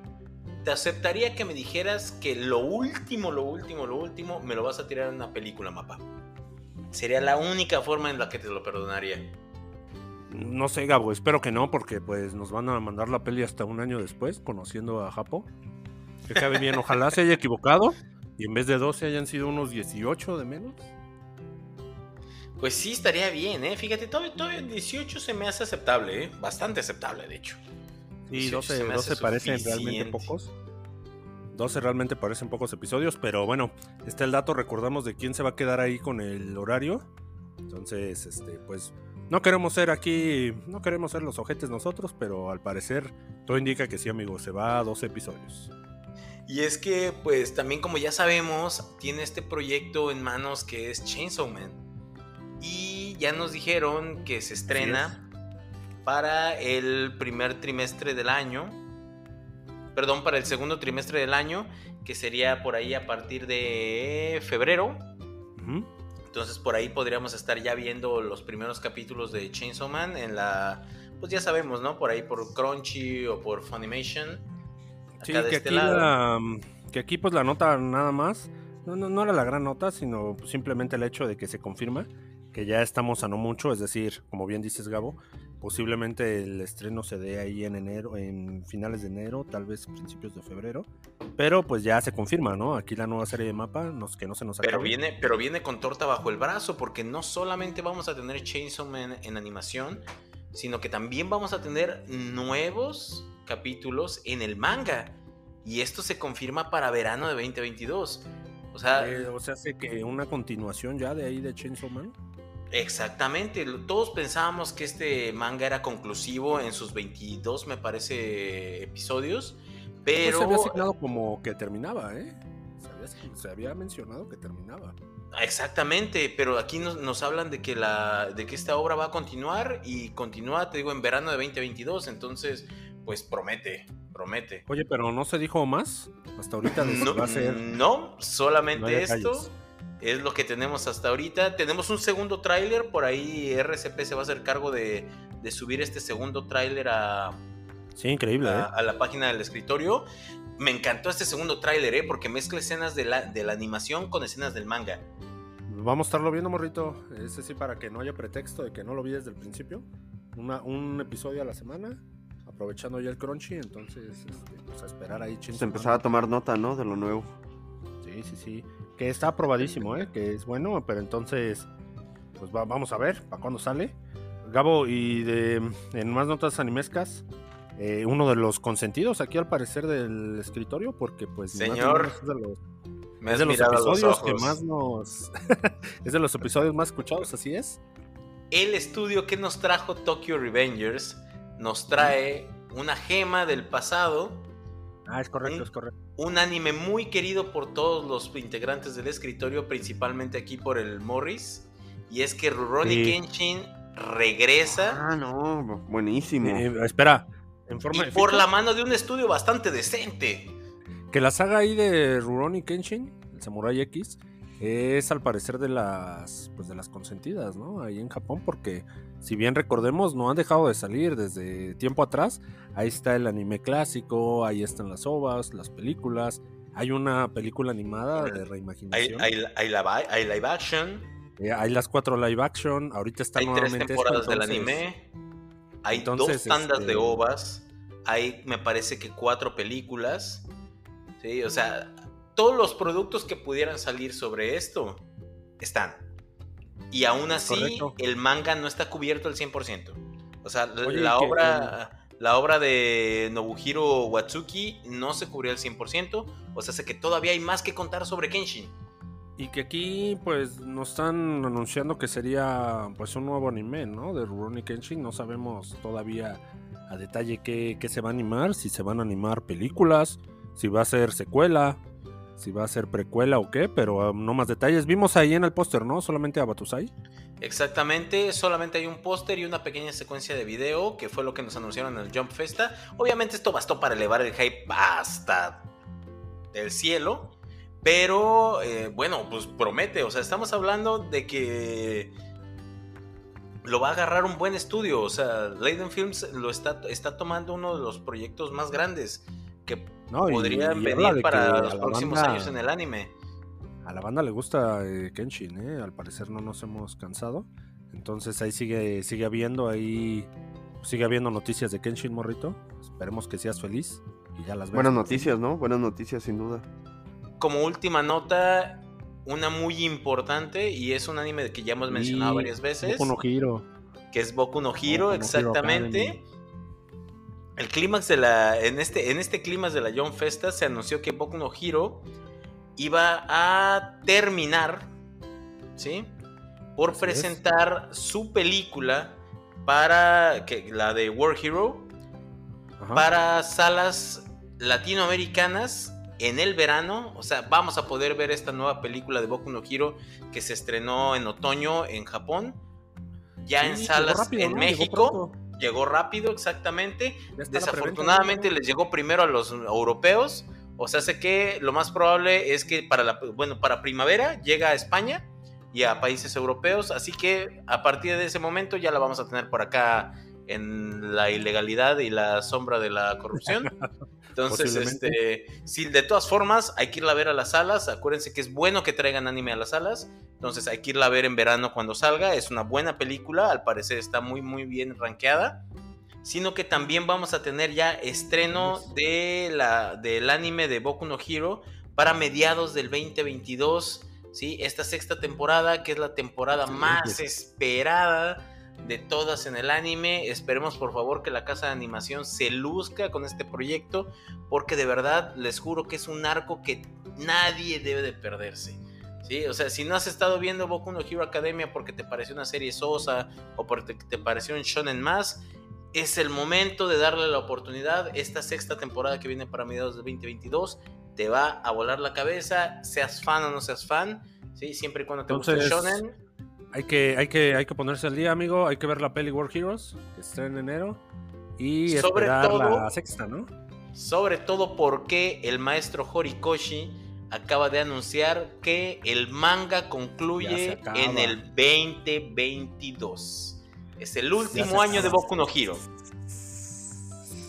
Te aceptaría que me dijeras que lo último, lo último, lo último, me lo vas a tirar en una película, mapa. Sería la única forma en la que te lo perdonaría. No sé, Gabo, espero que no, porque pues nos van a mandar la peli hasta un año después, conociendo a Japo. Que cabe bien, ojalá se haya equivocado y en vez de 12 hayan sido unos 18 de menos. Pues sí, estaría bien, ¿eh? Fíjate, todo, 18 se me hace aceptable, ¿eh? Bastante aceptable, de hecho. Sí, 12, 12 parecen realmente pocos. 12 realmente parecen pocos episodios, pero bueno, está el dato, recordamos de quién se va a quedar ahí con el horario. Entonces, este, pues no queremos ser aquí, no queremos ser los ojetes nosotros, pero al parecer todo indica que sí, amigo, se va a 12 episodios. Y es que, pues también como ya sabemos, tiene este proyecto en manos que es Chainsaw Man. Y ya nos dijeron que se estrena para el primer trimestre del año. Perdón, para el segundo trimestre del año, que sería por ahí a partir de febrero. Entonces por ahí podríamos estar ya viendo los primeros capítulos de Chainsaw Man en la, pues ya sabemos, ¿no? Por ahí por Crunchy o por Funimation. Sí, que, este aquí la, que aquí pues la nota nada más, no, no, no era la gran nota, sino simplemente el hecho de que se confirma que ya estamos a no mucho, es decir, como bien dices Gabo, posiblemente el estreno se dé ahí en enero, en finales de enero, tal vez principios de febrero, pero pues ya se confirma, ¿no? Aquí la nueva serie de mapa, nos, que no se nos Pero viene, pero viene con torta bajo el brazo, porque no solamente vamos a tener Chainsaw Man en animación, sino que también vamos a tener nuevos capítulos en el manga. Y esto se confirma para verano de 2022. O sea, eh, o sea, hace que una continuación ya de ahí de Chainsaw Man. Exactamente, todos pensábamos que este manga era conclusivo en sus 22, me parece, episodios, pero... se había asignado como que terminaba, ¿eh? Se había, mencionado que terminaba. Exactamente, pero aquí nos, hablan de que, la, de que esta obra va a continuar y continúa, te digo, en verano de 2022, entonces, pues promete, promete. Oye, pero ¿no se dijo más? Hasta ahorita no, va a ser... No, solamente esto es lo que tenemos hasta ahorita. Tenemos un segundo tráiler, por ahí RCP se va a hacer cargo de, subir este segundo tráiler a, sí, increíble, a, ¿eh? a, la página del escritorio. Me encantó este segundo tráiler, ¿eh? porque mezcla escenas de la, de la animación con escenas del manga. Vamos a estarlo viendo, morrito. Ese sí, para que no haya pretexto de que no lo vi desde el principio. un episodio a la semana, aprovechando ya el crunchy. Entonces, este, pues a esperar ahí. Se empezaba a tomar nota, ¿no? De lo nuevo. Sí, sí, sí que está aprobadísimo, ¿eh? que es bueno, pero entonces, pues vamos a ver para cuándo sale. Gabo, y de, en más notas animescas, eh, uno de los consentidos aquí al parecer del escritorio, porque pues... Señor, es de los, es de los episodios que más nos... es de los episodios más escuchados, así es. El estudio que nos trajo Tokyo Revengers nos trae una gema del pasado Ah, es correcto, es correcto. Un anime muy querido por todos los integrantes del escritorio, principalmente aquí por el Morris. Y es que Rurouni Kenshin regresa. Ah, no, buenísimo. Eh, espera, en forma y por la mano de un estudio bastante decente. Que la saga ahí de Rurouni Kenshin, el Samurai X, es al parecer de las pues de las consentidas, ¿no? Ahí en Japón porque si bien recordemos no han dejado de salir desde tiempo atrás. Ahí está el anime clásico, ahí están las ovas, las películas. Hay una película animada de reimaginación. Hay, hay, live, action. Eh, hay las cuatro live action. Ahorita están Hay tres temporadas del anime. Hay dos tandas de este ovas. Hay, me parece que cuatro películas. Sí, o sea, todos los productos que pudieran salir sobre esto están. Y aún así, el manga no está cubierto al 100%. O sea, la obra la obra de Nobuhiro Watsuki no se cubrió al 100%, o sea, sé que todavía hay más que contar sobre Kenshin. Y que aquí pues nos están anunciando que sería pues un nuevo anime, ¿no? De Rurouni Kenshin, no sabemos todavía a detalle qué, qué se va a animar, si se van a animar películas, si va a ser secuela, si va a ser precuela o qué, pero um, no más detalles. Vimos ahí en el póster, ¿no? Solamente a Batusai. Exactamente, solamente hay un póster y una pequeña secuencia de video, que fue lo que nos anunciaron en el Jump Festa. Obviamente esto bastó para elevar el hype hasta el cielo, pero eh, bueno, pues promete, o sea, estamos hablando de que lo va a agarrar un buen estudio, o sea, Leiden Films lo está, está tomando uno de los proyectos más grandes que podrían venir para los próximos años en el anime. A la banda le gusta eh, Kenshin, ¿eh? Al parecer no nos hemos cansado. Entonces ahí sigue, sigue habiendo, ahí sigue habiendo noticias de Kenshin Morrito. Esperemos que seas feliz y ya las Buenas noticias, ¿no? Buenas noticias, sin duda. Como última nota, una muy importante y es un anime que ya hemos mencionado varias veces. Boku no Hiro. Que es Boku no Hiro, exactamente. El clímax de la. En este, en este clímax de la Young Festa se anunció que Boku no Hero iba a terminar. ¿Sí? Por presentar su película para. Que, la de War Hero. Para salas latinoamericanas en el verano. O sea, vamos a poder ver esta nueva película de Boku no Hero que se estrenó en otoño en Japón. Ya en salas en México llegó rápido, exactamente. Desafortunadamente les llegó primero a los europeos. O sea, sé que lo más probable es que para la, bueno, para primavera llega a España y a países europeos. Así que a partir de ese momento ya la vamos a tener por acá en la ilegalidad y la sombra de la corrupción. Entonces, este, sí, de todas formas, hay que irla a ver a las salas. Acuérdense que es bueno que traigan anime a las salas. Entonces, hay que irla a ver en verano cuando salga. Es una buena película, al parecer está muy, muy bien rankeada. Sino que también vamos a tener ya estreno de la, del anime de Boku no Hero para mediados del 2022. ¿sí? Esta sexta temporada, que es la temporada más esperada de todas en el anime. Esperemos por favor que la casa de animación se luzca con este proyecto, porque de verdad les juro que es un arco que nadie debe de perderse. ¿Sí? O sea, si no has estado viendo Boku no Hero Academia porque te pareció una serie sosa o porque te pareció un shonen más, es el momento de darle la oportunidad. Esta sexta temporada que viene para mediados del 2022 te va a volar la cabeza, seas fan o no seas fan, ¿sí? siempre y cuando te guste el shonen hay que, hay, que, hay que ponerse al día, amigo. Hay que ver la peli World Heroes, que está en enero. Y sobre esperar todo, la sexta, ¿no? Sobre todo porque el maestro Horikoshi acaba de anunciar que el manga concluye en el 2022. Es el último año de Boku no Hero.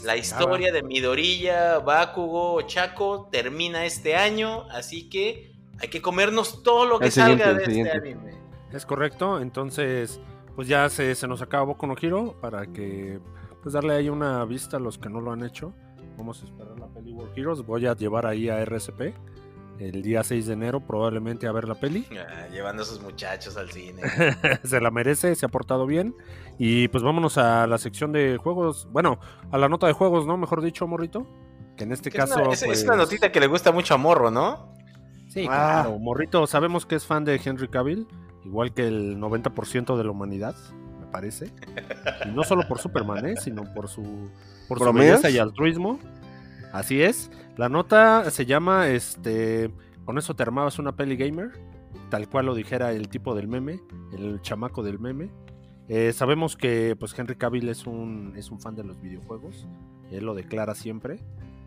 La historia de Midoriya, Bakugo, Chaco termina este año, así que hay que comernos todo lo que salga de este anime. Es correcto, entonces pues ya se, se nos acabó con Ojiro para que pues darle ahí una vista a los que no lo han hecho. Vamos a esperar la peli World Heroes. Voy a llevar ahí a RSP el día 6 de enero probablemente a ver la peli. Ah, llevando a sus muchachos al cine. se la merece, se ha portado bien. Y pues vámonos a la sección de juegos. Bueno, a la nota de juegos, ¿no? Mejor dicho, Morrito. Que en este caso... Es una, es, una pues notita que le gusta mucho a Morro, ¿no? Sí, ah. claro. Morrito, sabemos que es fan de Henry Cavill igual que el 90% de la humanidad, me parece. Y no solo por Superman, ¿eh? sino por su, por su belleza y altruismo. Así es. La nota se llama, este, con eso te armabas una peli gamer, tal cual lo dijera el tipo del meme, el chamaco del meme. Eh, sabemos que pues Henry Cavill es un, es un fan de los videojuegos, él lo declara siempre.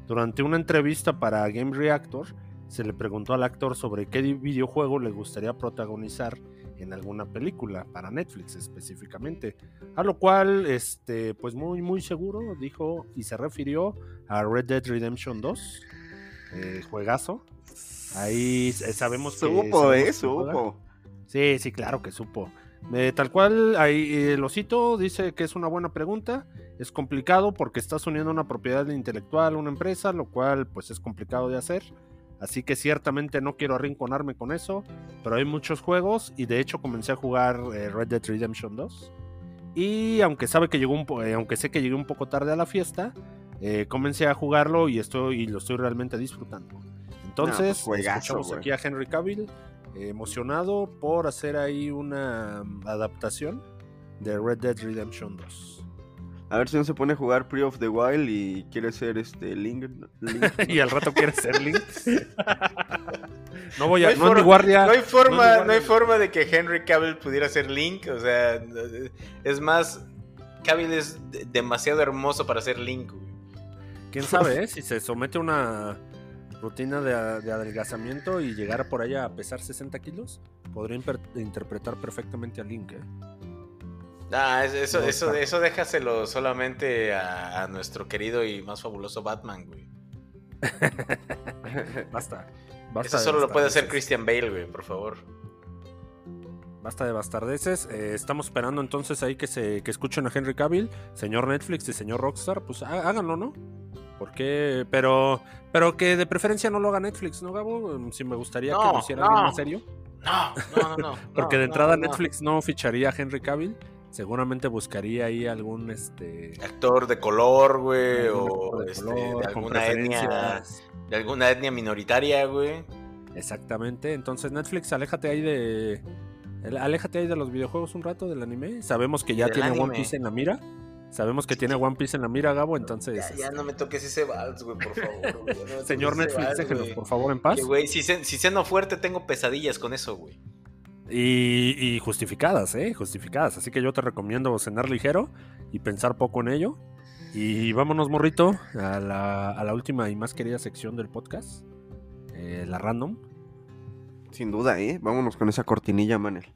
Durante una entrevista para Game Reactor, se le preguntó al actor sobre qué videojuego le gustaría protagonizar en alguna película, para Netflix específicamente. A lo cual, este, pues muy, muy seguro dijo y se refirió a Red Dead Redemption 2, eh, juegazo. Ahí sabemos que. Supo, eh, supo. Sí, sí, claro que supo. tal cual, ahí, el osito dice que es una buena pregunta. Es complicado porque estás uniendo una propiedad intelectual a una empresa, lo cual pues es complicado de hacer. Así que ciertamente no quiero arrinconarme con eso, pero hay muchos juegos y de hecho comencé a jugar eh, Red Dead Redemption 2. Y aunque sabe que llegó un eh, aunque sé que llegué un poco tarde a la fiesta, eh, comencé a jugarlo y estoy y lo estoy realmente disfrutando. Entonces, pues, escuchamos aquí a Henry Cavill emocionado por hacer ahí una mm, adaptación de Red Dead Redemption 2. A ver si no se pone a jugar Pre of the Wild y quiere ser este Link. y al rato quiere ser Link. no voy a. No, hay, guardia, no hay forma, no, hay forma de que Henry Cavill pudiera ser Link. O sea, es más, Cavill es demasiado hermoso para ser Link. Quién sabe, eh? Si se somete a una rutina de, de, adelgazamiento y llegar por allá a pesar 60 kilos, podría interpretar perfectamente a Link, ¿eh? Ah, eso, eso, eso déjaselo solamente a, nuestro querido y más fabuloso Batman, güey. basta, Eso solo lo puede hacer Christian Bale, güey, por favor. Basta de bastardeces. Eh, estamos esperando entonces ahí que se que escuchen a Henry Cavill, señor Netflix y señor Rockstar. Pues háganlo, ¿no? Porque, pero, pero que de preferencia no lo haga Netflix, ¿no, Gabo? Si me gustaría que lo hiciera alguien en serio. No, no, no, no. Porque de entrada Netflix no ficharía a Henry Cavill seguramente buscaría ahí algún este actor de color, güey, o de, este, de alguna etnia de alguna etnia minoritaria, güey. Exactamente. Entonces, Netflix, aléjate ahí de aléjate ahí de los videojuegos un rato del anime. Sabemos que ya tiene One Piece en la mira. Sabemos que tiene One Piece en la mira, Gabo, entonces. Ya, no me toques ese vals, güey, por favor. Señor Netflix, déjenos, por favor, en paz. güey, si, si ceno fuerte, tengo pesadillas con eso, güey. Y, justificadas, ¿eh? Justificadas. Así que yo te recomiendo cenar ligero y pensar poco en ello. Y vámonos, morrito, a la, última y más querida sección del podcast, eh, la random. Sin duda, ¿eh? Vámonos con esa cortinilla, Manel.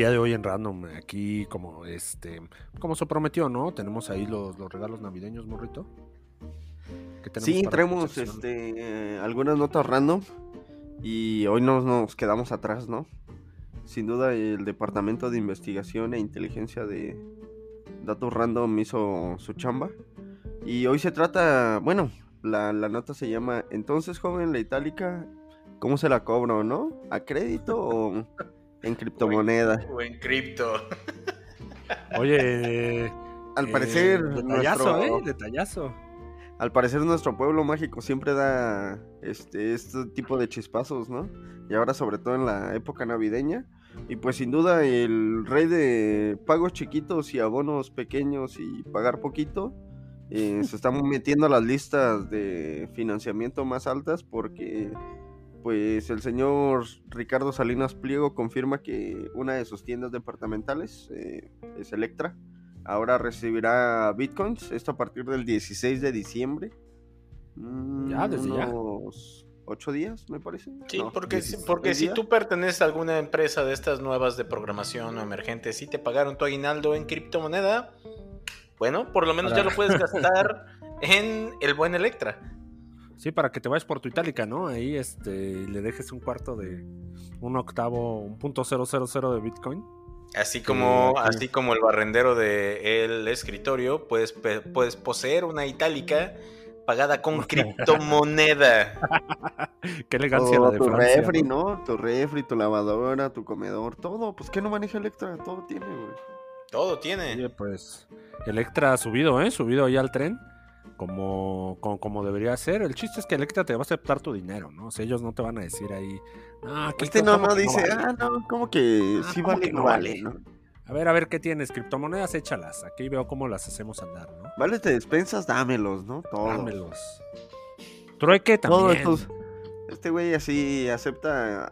Día de hoy en Random, aquí como este, como se prometió, ¿no? Tenemos ahí los, regalos navideños, morrito. Sí, traemos este, algunas notas random y hoy no nos quedamos atrás, ¿no? Sin duda el Departamento de Investigación e Inteligencia de Datos Random hizo su chamba. Y hoy se trata, bueno, la, la nota se llama Entonces, joven, la itálica, ¿cómo se la cobro, no? ¿A crédito o en criptomoneda. O en, cripto. Oye. Al parecer. Eh, detallazo, ¿eh? Detallazo. Al parecer nuestro pueblo mágico siempre da este, este tipo de chispazos, ¿no? Y ahora sobre todo en la época navideña. Y pues sin duda el rey de pagos chiquitos y abonos pequeños y pagar poquito eh, se están metiendo a las listas de financiamiento más altas porque pues el señor Ricardo Salinas Pliego confirma que una de sus tiendas departamentales, eh, es Electra, ahora recibirá bitcoins, esto a partir del 16 de diciembre. ya, desde unos ya. Ocho días, me parece. Sí, porque, porque si tú perteneces a alguna empresa de estas nuevas de programación o emergentes y te pagaron tu aguinaldo en criptomoneda, bueno, por lo menos ya lo puedes gastar en el buen Electra. Sí, para que te vayas por tu itálica, ¿no? Ahí este, le dejes un cuarto de un octavo, un punto cero cero cero de Bitcoin. Así como, así como el barrendero del escritorio, puedes, puedes poseer una itálica pagada con criptomoneda. Qué elegancia la de tu refri, ¿no? Tu refri, tu lavadora, tu comedor, todo. Pues que no maneja Electra, todo tiene, güey. Todo tiene. Oye, pues Electra ha subido, ¿eh? Subido ahí al tren como, como, debería ser. El chiste es que Electra te va a aceptar tu dinero, ¿no? O sea, ellos no te van a decir ahí. Ah, este no, no dice, ah, no, como que ah, sí vale, no vale, ¿no? A ver, a ver qué tienes, criptomonedas, échalas. Aquí veo cómo las hacemos andar, ¿no? Vale, te despensas, dámelos, ¿no? Todos. Dámelos. Trueque también. este güey así acepta.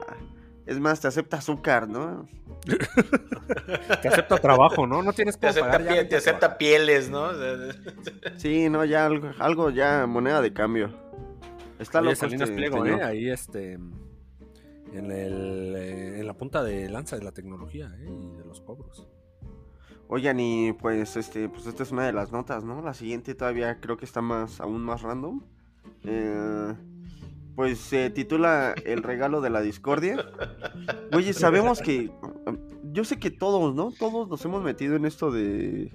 Es más, te acepta azúcar, ¿no? te acepta trabajo, ¿no? No tienes que pagar Te acepta pieles, ¿no? sí, no, ya algo, algo ya moneda de cambio. Está Oye, Salinas este Pliego, ¿eh? Ahí este en, el, eh, en la punta de lanza de la tecnología ¿eh? y de los cobros. Oigan, y pues este, pues esta es una de las notas, ¿no? La siguiente todavía creo que está más, aún más random. Eh, pues se titula El regalo de la discordia. Oye, sabemos que. Yo sé que todos, ¿no? Todos nos hemos metido en esto de.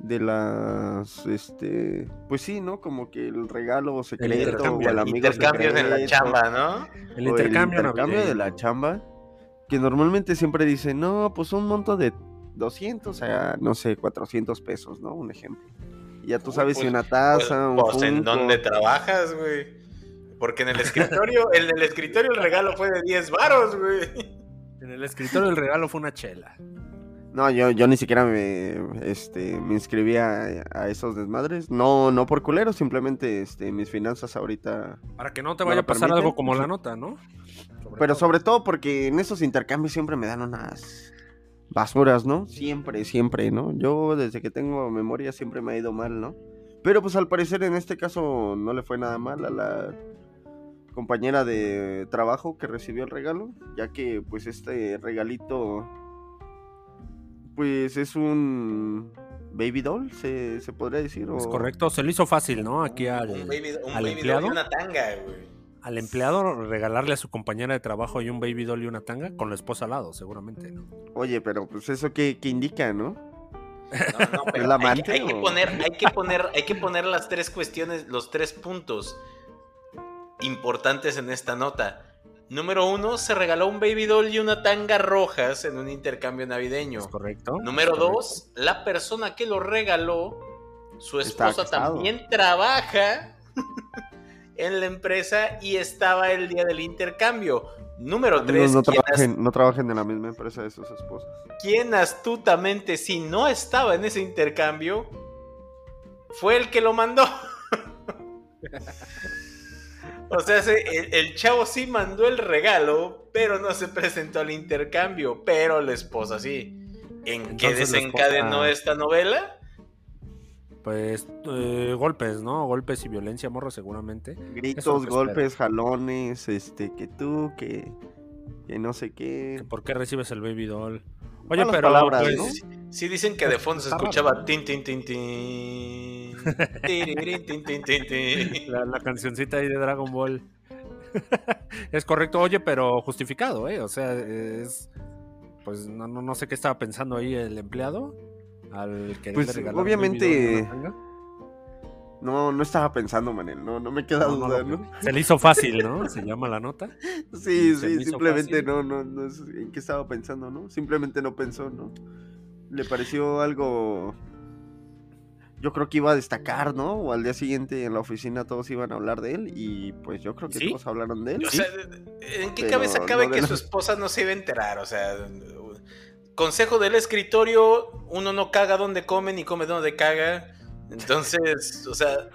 De las. Este. Pues sí, ¿no? Como que el regalo secreto. El intercambio, el intercambios en la chamba, ¿no? El intercambio, el intercambio de la chamba. Que normalmente siempre dicen, no, pues un monto de 200 a, no sé, 400 pesos, ¿no? Un ejemplo. Y ya tú sabes si pues, una taza, pues, un. Pues en dónde trabajas, güey. Porque en el escritorio, el del escritorio el regalo fue de 10 varos, güey. En el escritorio el regalo fue una chela. No, yo, yo ni siquiera me, este, me inscribí a, esos desmadres. No, no por culero, simplemente este, mis finanzas ahorita. Para que no te vaya a pasar algo como la nota, ¿no? Pero sobre todo porque en esos intercambios siempre me dan unas basuras, ¿no? Siempre, siempre, ¿no? Yo desde que tengo memoria siempre me ha ido mal, ¿no? Pero pues al parecer en este caso no le fue nada mal a la compañera de trabajo que recibió el regalo, ya que pues este regalito pues es un baby doll, se, podría decir. Es correcto, se le hizo fácil, ¿no? Aquí al, empleado. Al empleado regalarle a su compañera de trabajo y un baby doll y una tanga con la esposa al lado, seguramente, ¿no? Oye, pero pues eso qué, indica, ¿no? No, pero hay, que poner, hay que poner, hay que poner las tres cuestiones, los tres puntos importantes en esta nota. Número uno, se regaló un baby doll y una tanga rojas en un intercambio navideño. correcto. Número dos, la persona que lo regaló, su esposa también trabaja en la empresa y estaba el día del intercambio. Número tres, no, trabajen, no trabajen en la misma empresa de sus esposas. Quien astutamente, si no estaba en ese intercambio, fue el que lo mandó. O sea, el, chavo sí mandó el regalo, pero no se presentó al intercambio, pero la esposa sí. ¿En qué desencadenó esta novela? Pues eh, golpes, ¿no? Golpes y violencia, morro, seguramente. Gritos, golpes, jalones, este, que tú, que, que no sé qué. ¿Por qué recibes el baby doll? Oye, pero pues, sí, dicen que de fondo se escuchaba tin tin tin tin. la, la cancioncita ahí de Dragon Ball. es correcto, oye, pero justificado, ¿eh? O sea, es. Pues no, no, sé qué estaba pensando ahí el empleado. Al que pues, obviamente. No, no estaba pensando, Manel, no, no me queda duda, ¿no? Se le hizo fácil, ¿no? Se llama la nota. Sí, sí, simplemente no, no, no es en qué estaba pensando, ¿no? Simplemente no pensó, ¿no? Le pareció algo. Yo creo que iba a destacar, ¿no? O al día siguiente en la oficina todos iban a hablar de él y pues yo creo que todos hablaron de él. O sea, ¿en qué cabeza cabe que su esposa no se iba a enterar? O sea, consejo del escritorio, uno no caga donde come ni come donde caga entonces, o sea,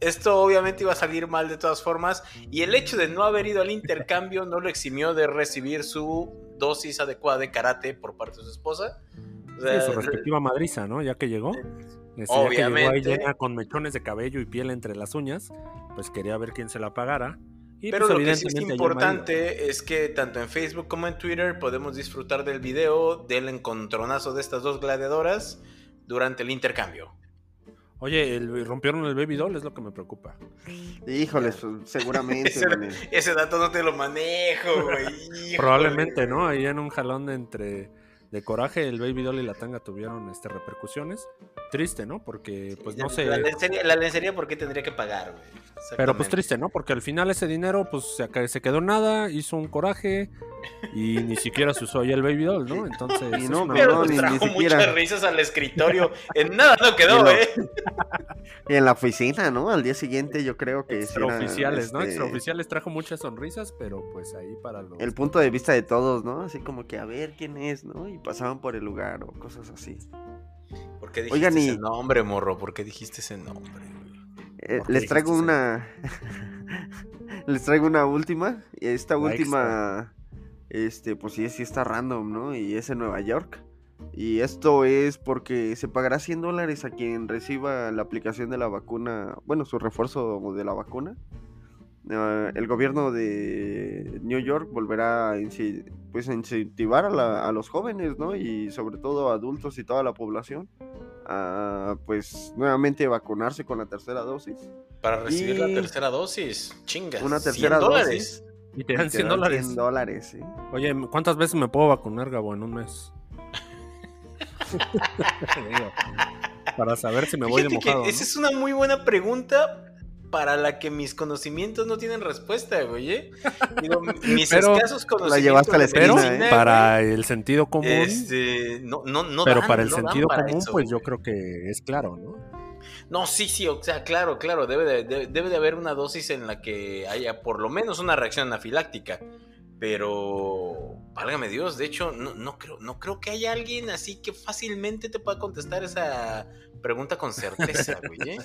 esto obviamente iba a salir mal de todas formas. Y el hecho de no haber ido al intercambio no lo eximió de recibir su dosis adecuada de karate por parte de su esposa. su respectiva madriza, ¿no? Ya que llegó. obviamente. Que llegó ahí con mechones de cabello y piel entre las uñas, pues quería ver quién se la pagara. Pero pues, lo que sí es importante es que tanto en Facebook como en Twitter podemos disfrutar del video del encontronazo de estas dos gladiadoras durante el intercambio. Oye, rompieron el baby doll, es lo que me preocupa. Híjole, seguramente. ese, dato no te lo manejo, güey. Probablemente, ¿no? Ahí en un jalón entre de coraje, el Baby Doll y la tanga tuvieron este, repercusiones. Triste, ¿no? Porque, pues no sé. La lencería, la lencería, ¿por qué tendría que pagar, güey? Pero pues triste, ¿no? Porque al final ese dinero, pues se, se quedó nada, hizo un coraje y ni siquiera se usó ya el Baby Doll, ¿no? Entonces. Y no, pero ni, trajo muchas risas al escritorio. en nada no quedó, ¿eh? Y en la oficina, ¿no? Al día siguiente yo creo que. Extraoficiales, ¿no? Este Extraoficiales trajo muchas sonrisas, pero pues ahí para los. El punto de vista de todos, ¿no? Así como que a ver quién es, ¿no? Y pasaban por el lugar o cosas así. ¿Por qué dijiste ese nombre, morro? ¿Por qué dijiste ese nombre? Eh, les traigo una. les traigo una última. Y esta última. Este, pues sí, sí está random, ¿no? Y es en Nueva York. Y esto es porque se pagará 100 dólares a quien reciba la aplicación de la vacuna, bueno, su refuerzo de la vacuna. ah, el gobierno de New York volverá a, pues, incentivar a, los jóvenes, ¿no? Y sobre todo a adultos y toda la población a, pues, nuevamente vacunarse con la tercera dosis. Para recibir la tercera dosis, chingas. Una tercera dosis. Y te dan 100 dólares. 100 dólares, sí. Oye, ¿cuántas veces me puedo vacunar, Gabo, en un mes? para saber si me voy de mojado. Esa es una muy buena pregunta para la que mis conocimientos no tienen respuesta, güey. ¿eh? mis escasos conocimientos. La llevaste a la ¿eh? Para el sentido común. Este, no, no, no pero para el sentido común, pues yo creo que es claro, ¿no? No, sí, sí, o sea, claro, claro, debe de, debe de haber una dosis en la que haya por lo menos una reacción anafiláctica. Pero, válgame Dios, de hecho, no, no, creo, no creo que haya alguien así que fácilmente te pueda contestar esa pregunta con certeza, güey. ¿eh?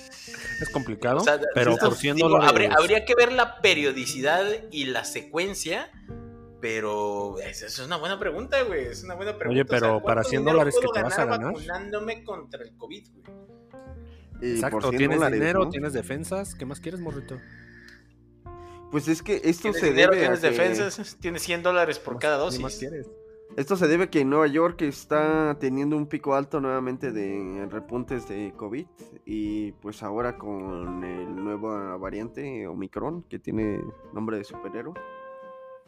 Es complicado, pero por habría, que ver la periodicidad y la secuencia, pero esa es una buena pregunta, güey. Es una buena pregunta. Oye, pero para 100 dólares que te vas a ganar. vacunándome contra el COVID, güey. Exacto, tienes dinero, tienes defensas. ¿Qué más quieres, morrito? Pues es que esto se debe tienes defensas, tienes 100 dólares por cada dosis. quieres? Esto se debe a que Nueva York está teniendo un pico alto nuevamente de repuntes de COVID y pues ahora con el nuevo variante Omicron que tiene nombre de superhéroe.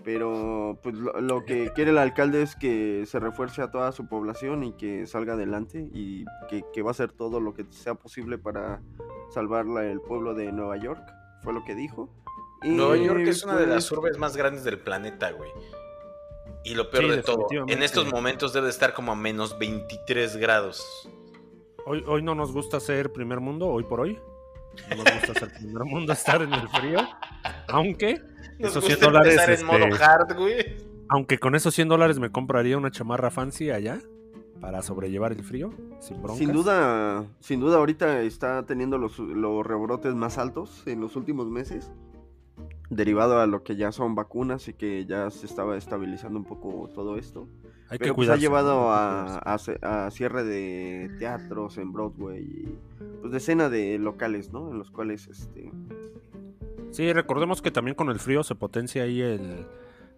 Pero pues lo, que quiere el alcalde es que se refuerce a toda su población y que salga adelante y que, que va a hacer todo lo que sea posible para salvar el pueblo de Nueva York. Fue lo que dijo. Nueva York es una de las pues urbes más grandes del planeta, güey. Y lo peor de todo, en estos momentos debe estar como a menos 23 grados. Hoy, hoy no nos gusta ser primer mundo, hoy por hoy. No nos gusta ser primer mundo, estar en el frío. Aunque esos 100 dólares. Este, aunque con esos 100 dólares me compraría una chamarra fancy allá para sobrellevar el frío, sin broncas. Sin duda, sin duda ahorita está teniendo los, los rebrotes más altos en los últimos meses derivado a lo que ya son vacunas y que ya se estaba estabilizando un poco todo esto. Hay Pero que pues ha llevado a, cierre de teatros en Broadway y pues decena de locales, ¿no? En los cuales este Sí, recordemos que también con el frío se potencia ahí el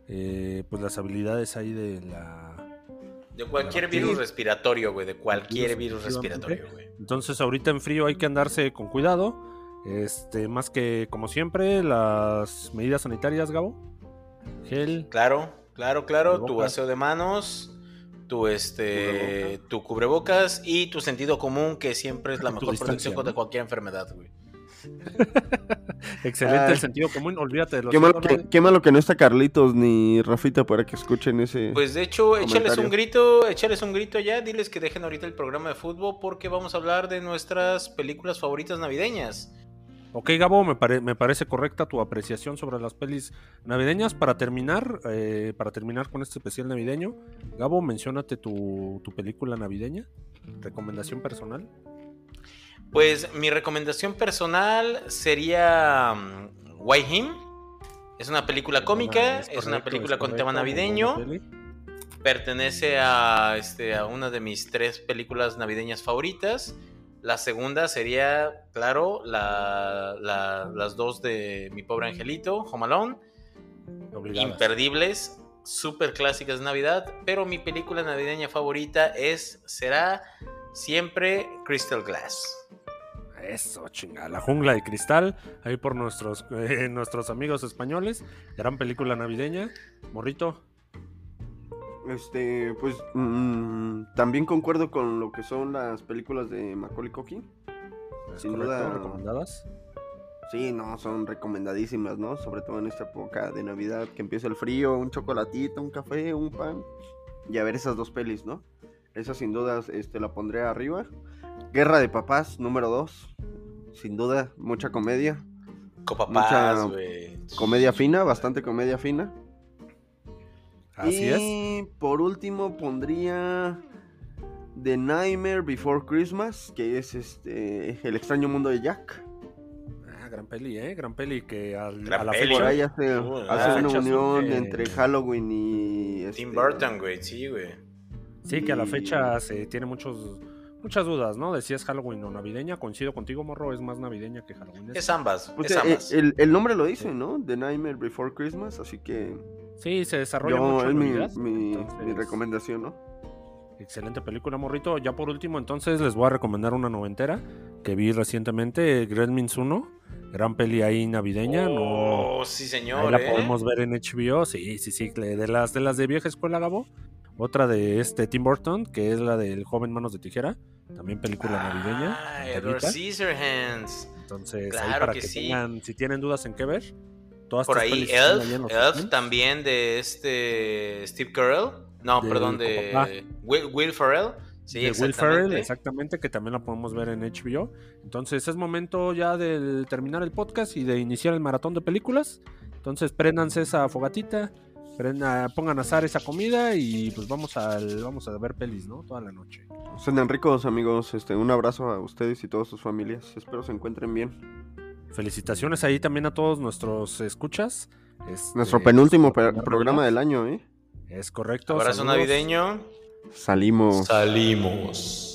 eh, pues las habilidades ahí de la de cualquier virus respiratorio, güey, de cualquier virus respiratorio, güey. Entonces, ahorita en frío hay que andarse con cuidado este, más que como siempre, las medidas sanitarias, Gabo. Gel. Claro, claro, claro. Tu aseo de manos, tu este, tu cubrebocas y tu sentido común, que siempre es la mejor protección contra cualquier enfermedad, güey. Excelente el sentido común, olvídate de los qué malo, que, qué malo, que, no está Carlitos ni Rafita para que escuchen ese. Pues de hecho, échales un grito, échales un grito ya, diles que dejen ahorita el programa de fútbol porque vamos a hablar de nuestras películas favoritas navideñas. Ok, Gabo, me, me, parece correcta tu apreciación sobre las pelis navideñas. Para terminar, eh, para terminar con este especial navideño, Gabo, menciónate tu, película navideña, recomendación personal. Pues mi recomendación personal sería um, Him. Es una película cómica, es, una película con tema navideño. Pertenece a, este, a una de mis tres películas navideñas favoritas. La segunda sería, claro, las dos de Mi Pobre Angelito, Home Alone. Imperdibles, súper clásicas de Navidad. Pero mi película navideña favorita es, será siempre Crystal Glass. Eso, chinga, La Jungla de Cristal, ahí por nuestros, eh, nuestros amigos españoles. Gran película navideña. Morrito. Este, pues mm, también concuerdo con lo que son las películas de Macaulay Culkin. Sin duda recomendadas. Sí, no, son recomendadísimas, ¿no? Sobre todo en esta época de Navidad que empieza el frío, un chocolatito, un café, un pan y a ver esas dos pelis, ¿no? Esa sin duda este la pondré arriba. Guerra de papás número 2. Sin duda, mucha comedia. Copapás, mucha comedia fina, bastante comedia fina y por último pondría The Nightmare Before Christmas, que es este El extraño mundo de Jack. Ah, gran peli, ¿eh? Gran peli que a la fecha... ahí hace, una unión entre Halloween y... Tim este, Burton, güey, sí, güey. Sí, que a la fecha se tiene muchos muchas dudas, ¿no? De si es Halloween o navideña. Coincido contigo, morro, es más navideña que Halloween. Es ambas. Pues, es eh, ambas. El, el, nombre lo dice, ¿no? The Nightmare Before Christmas, así que. Sí, se desarrolla mucho. Es mi, mi, mi, recomendación, ¿no? Excelente película, morrito. Ya por último, entonces les voy a recomendar una noventera que vi recientemente, Gremlins 1. Gran peli ahí navideña. Oh, no, sí, señor. Ahí la ¿eh? podemos ver en HBO. Sí, sí, sí. De las de las de vieja escuela, Gabo. Otra de este Tim Burton, que es la del joven Manos de Tijera. También película navideña. Ah, Edward Scissorhands. Entonces, claro ahí para que, que, sí. tengan, si tienen dudas en qué ver. Todas Por ahí, Elf, ahí Elf también de este Steve Carell. No, Del perdón, de papá. Will, Will Ferrell. Sí, de Will. Ferrell, exactamente, que también la podemos ver en HBO. Entonces es momento ya de terminar el podcast y de iniciar el maratón de películas. Entonces préndanse esa fogatita, prenda- pongan a asar esa comida y pues vamos, al, vamos a ver pelis, ¿no? Toda la noche. Sean ricos, amigos. Este, un abrazo a ustedes y todas sus familias. Espero se encuentren bien. Felicitaciones ahí también a todos nuestros escuchas. Este, Nuestro penúltimo programa del año, ¿eh? Es correcto. Abrazo saludos. navideño. Salimos. Salimos.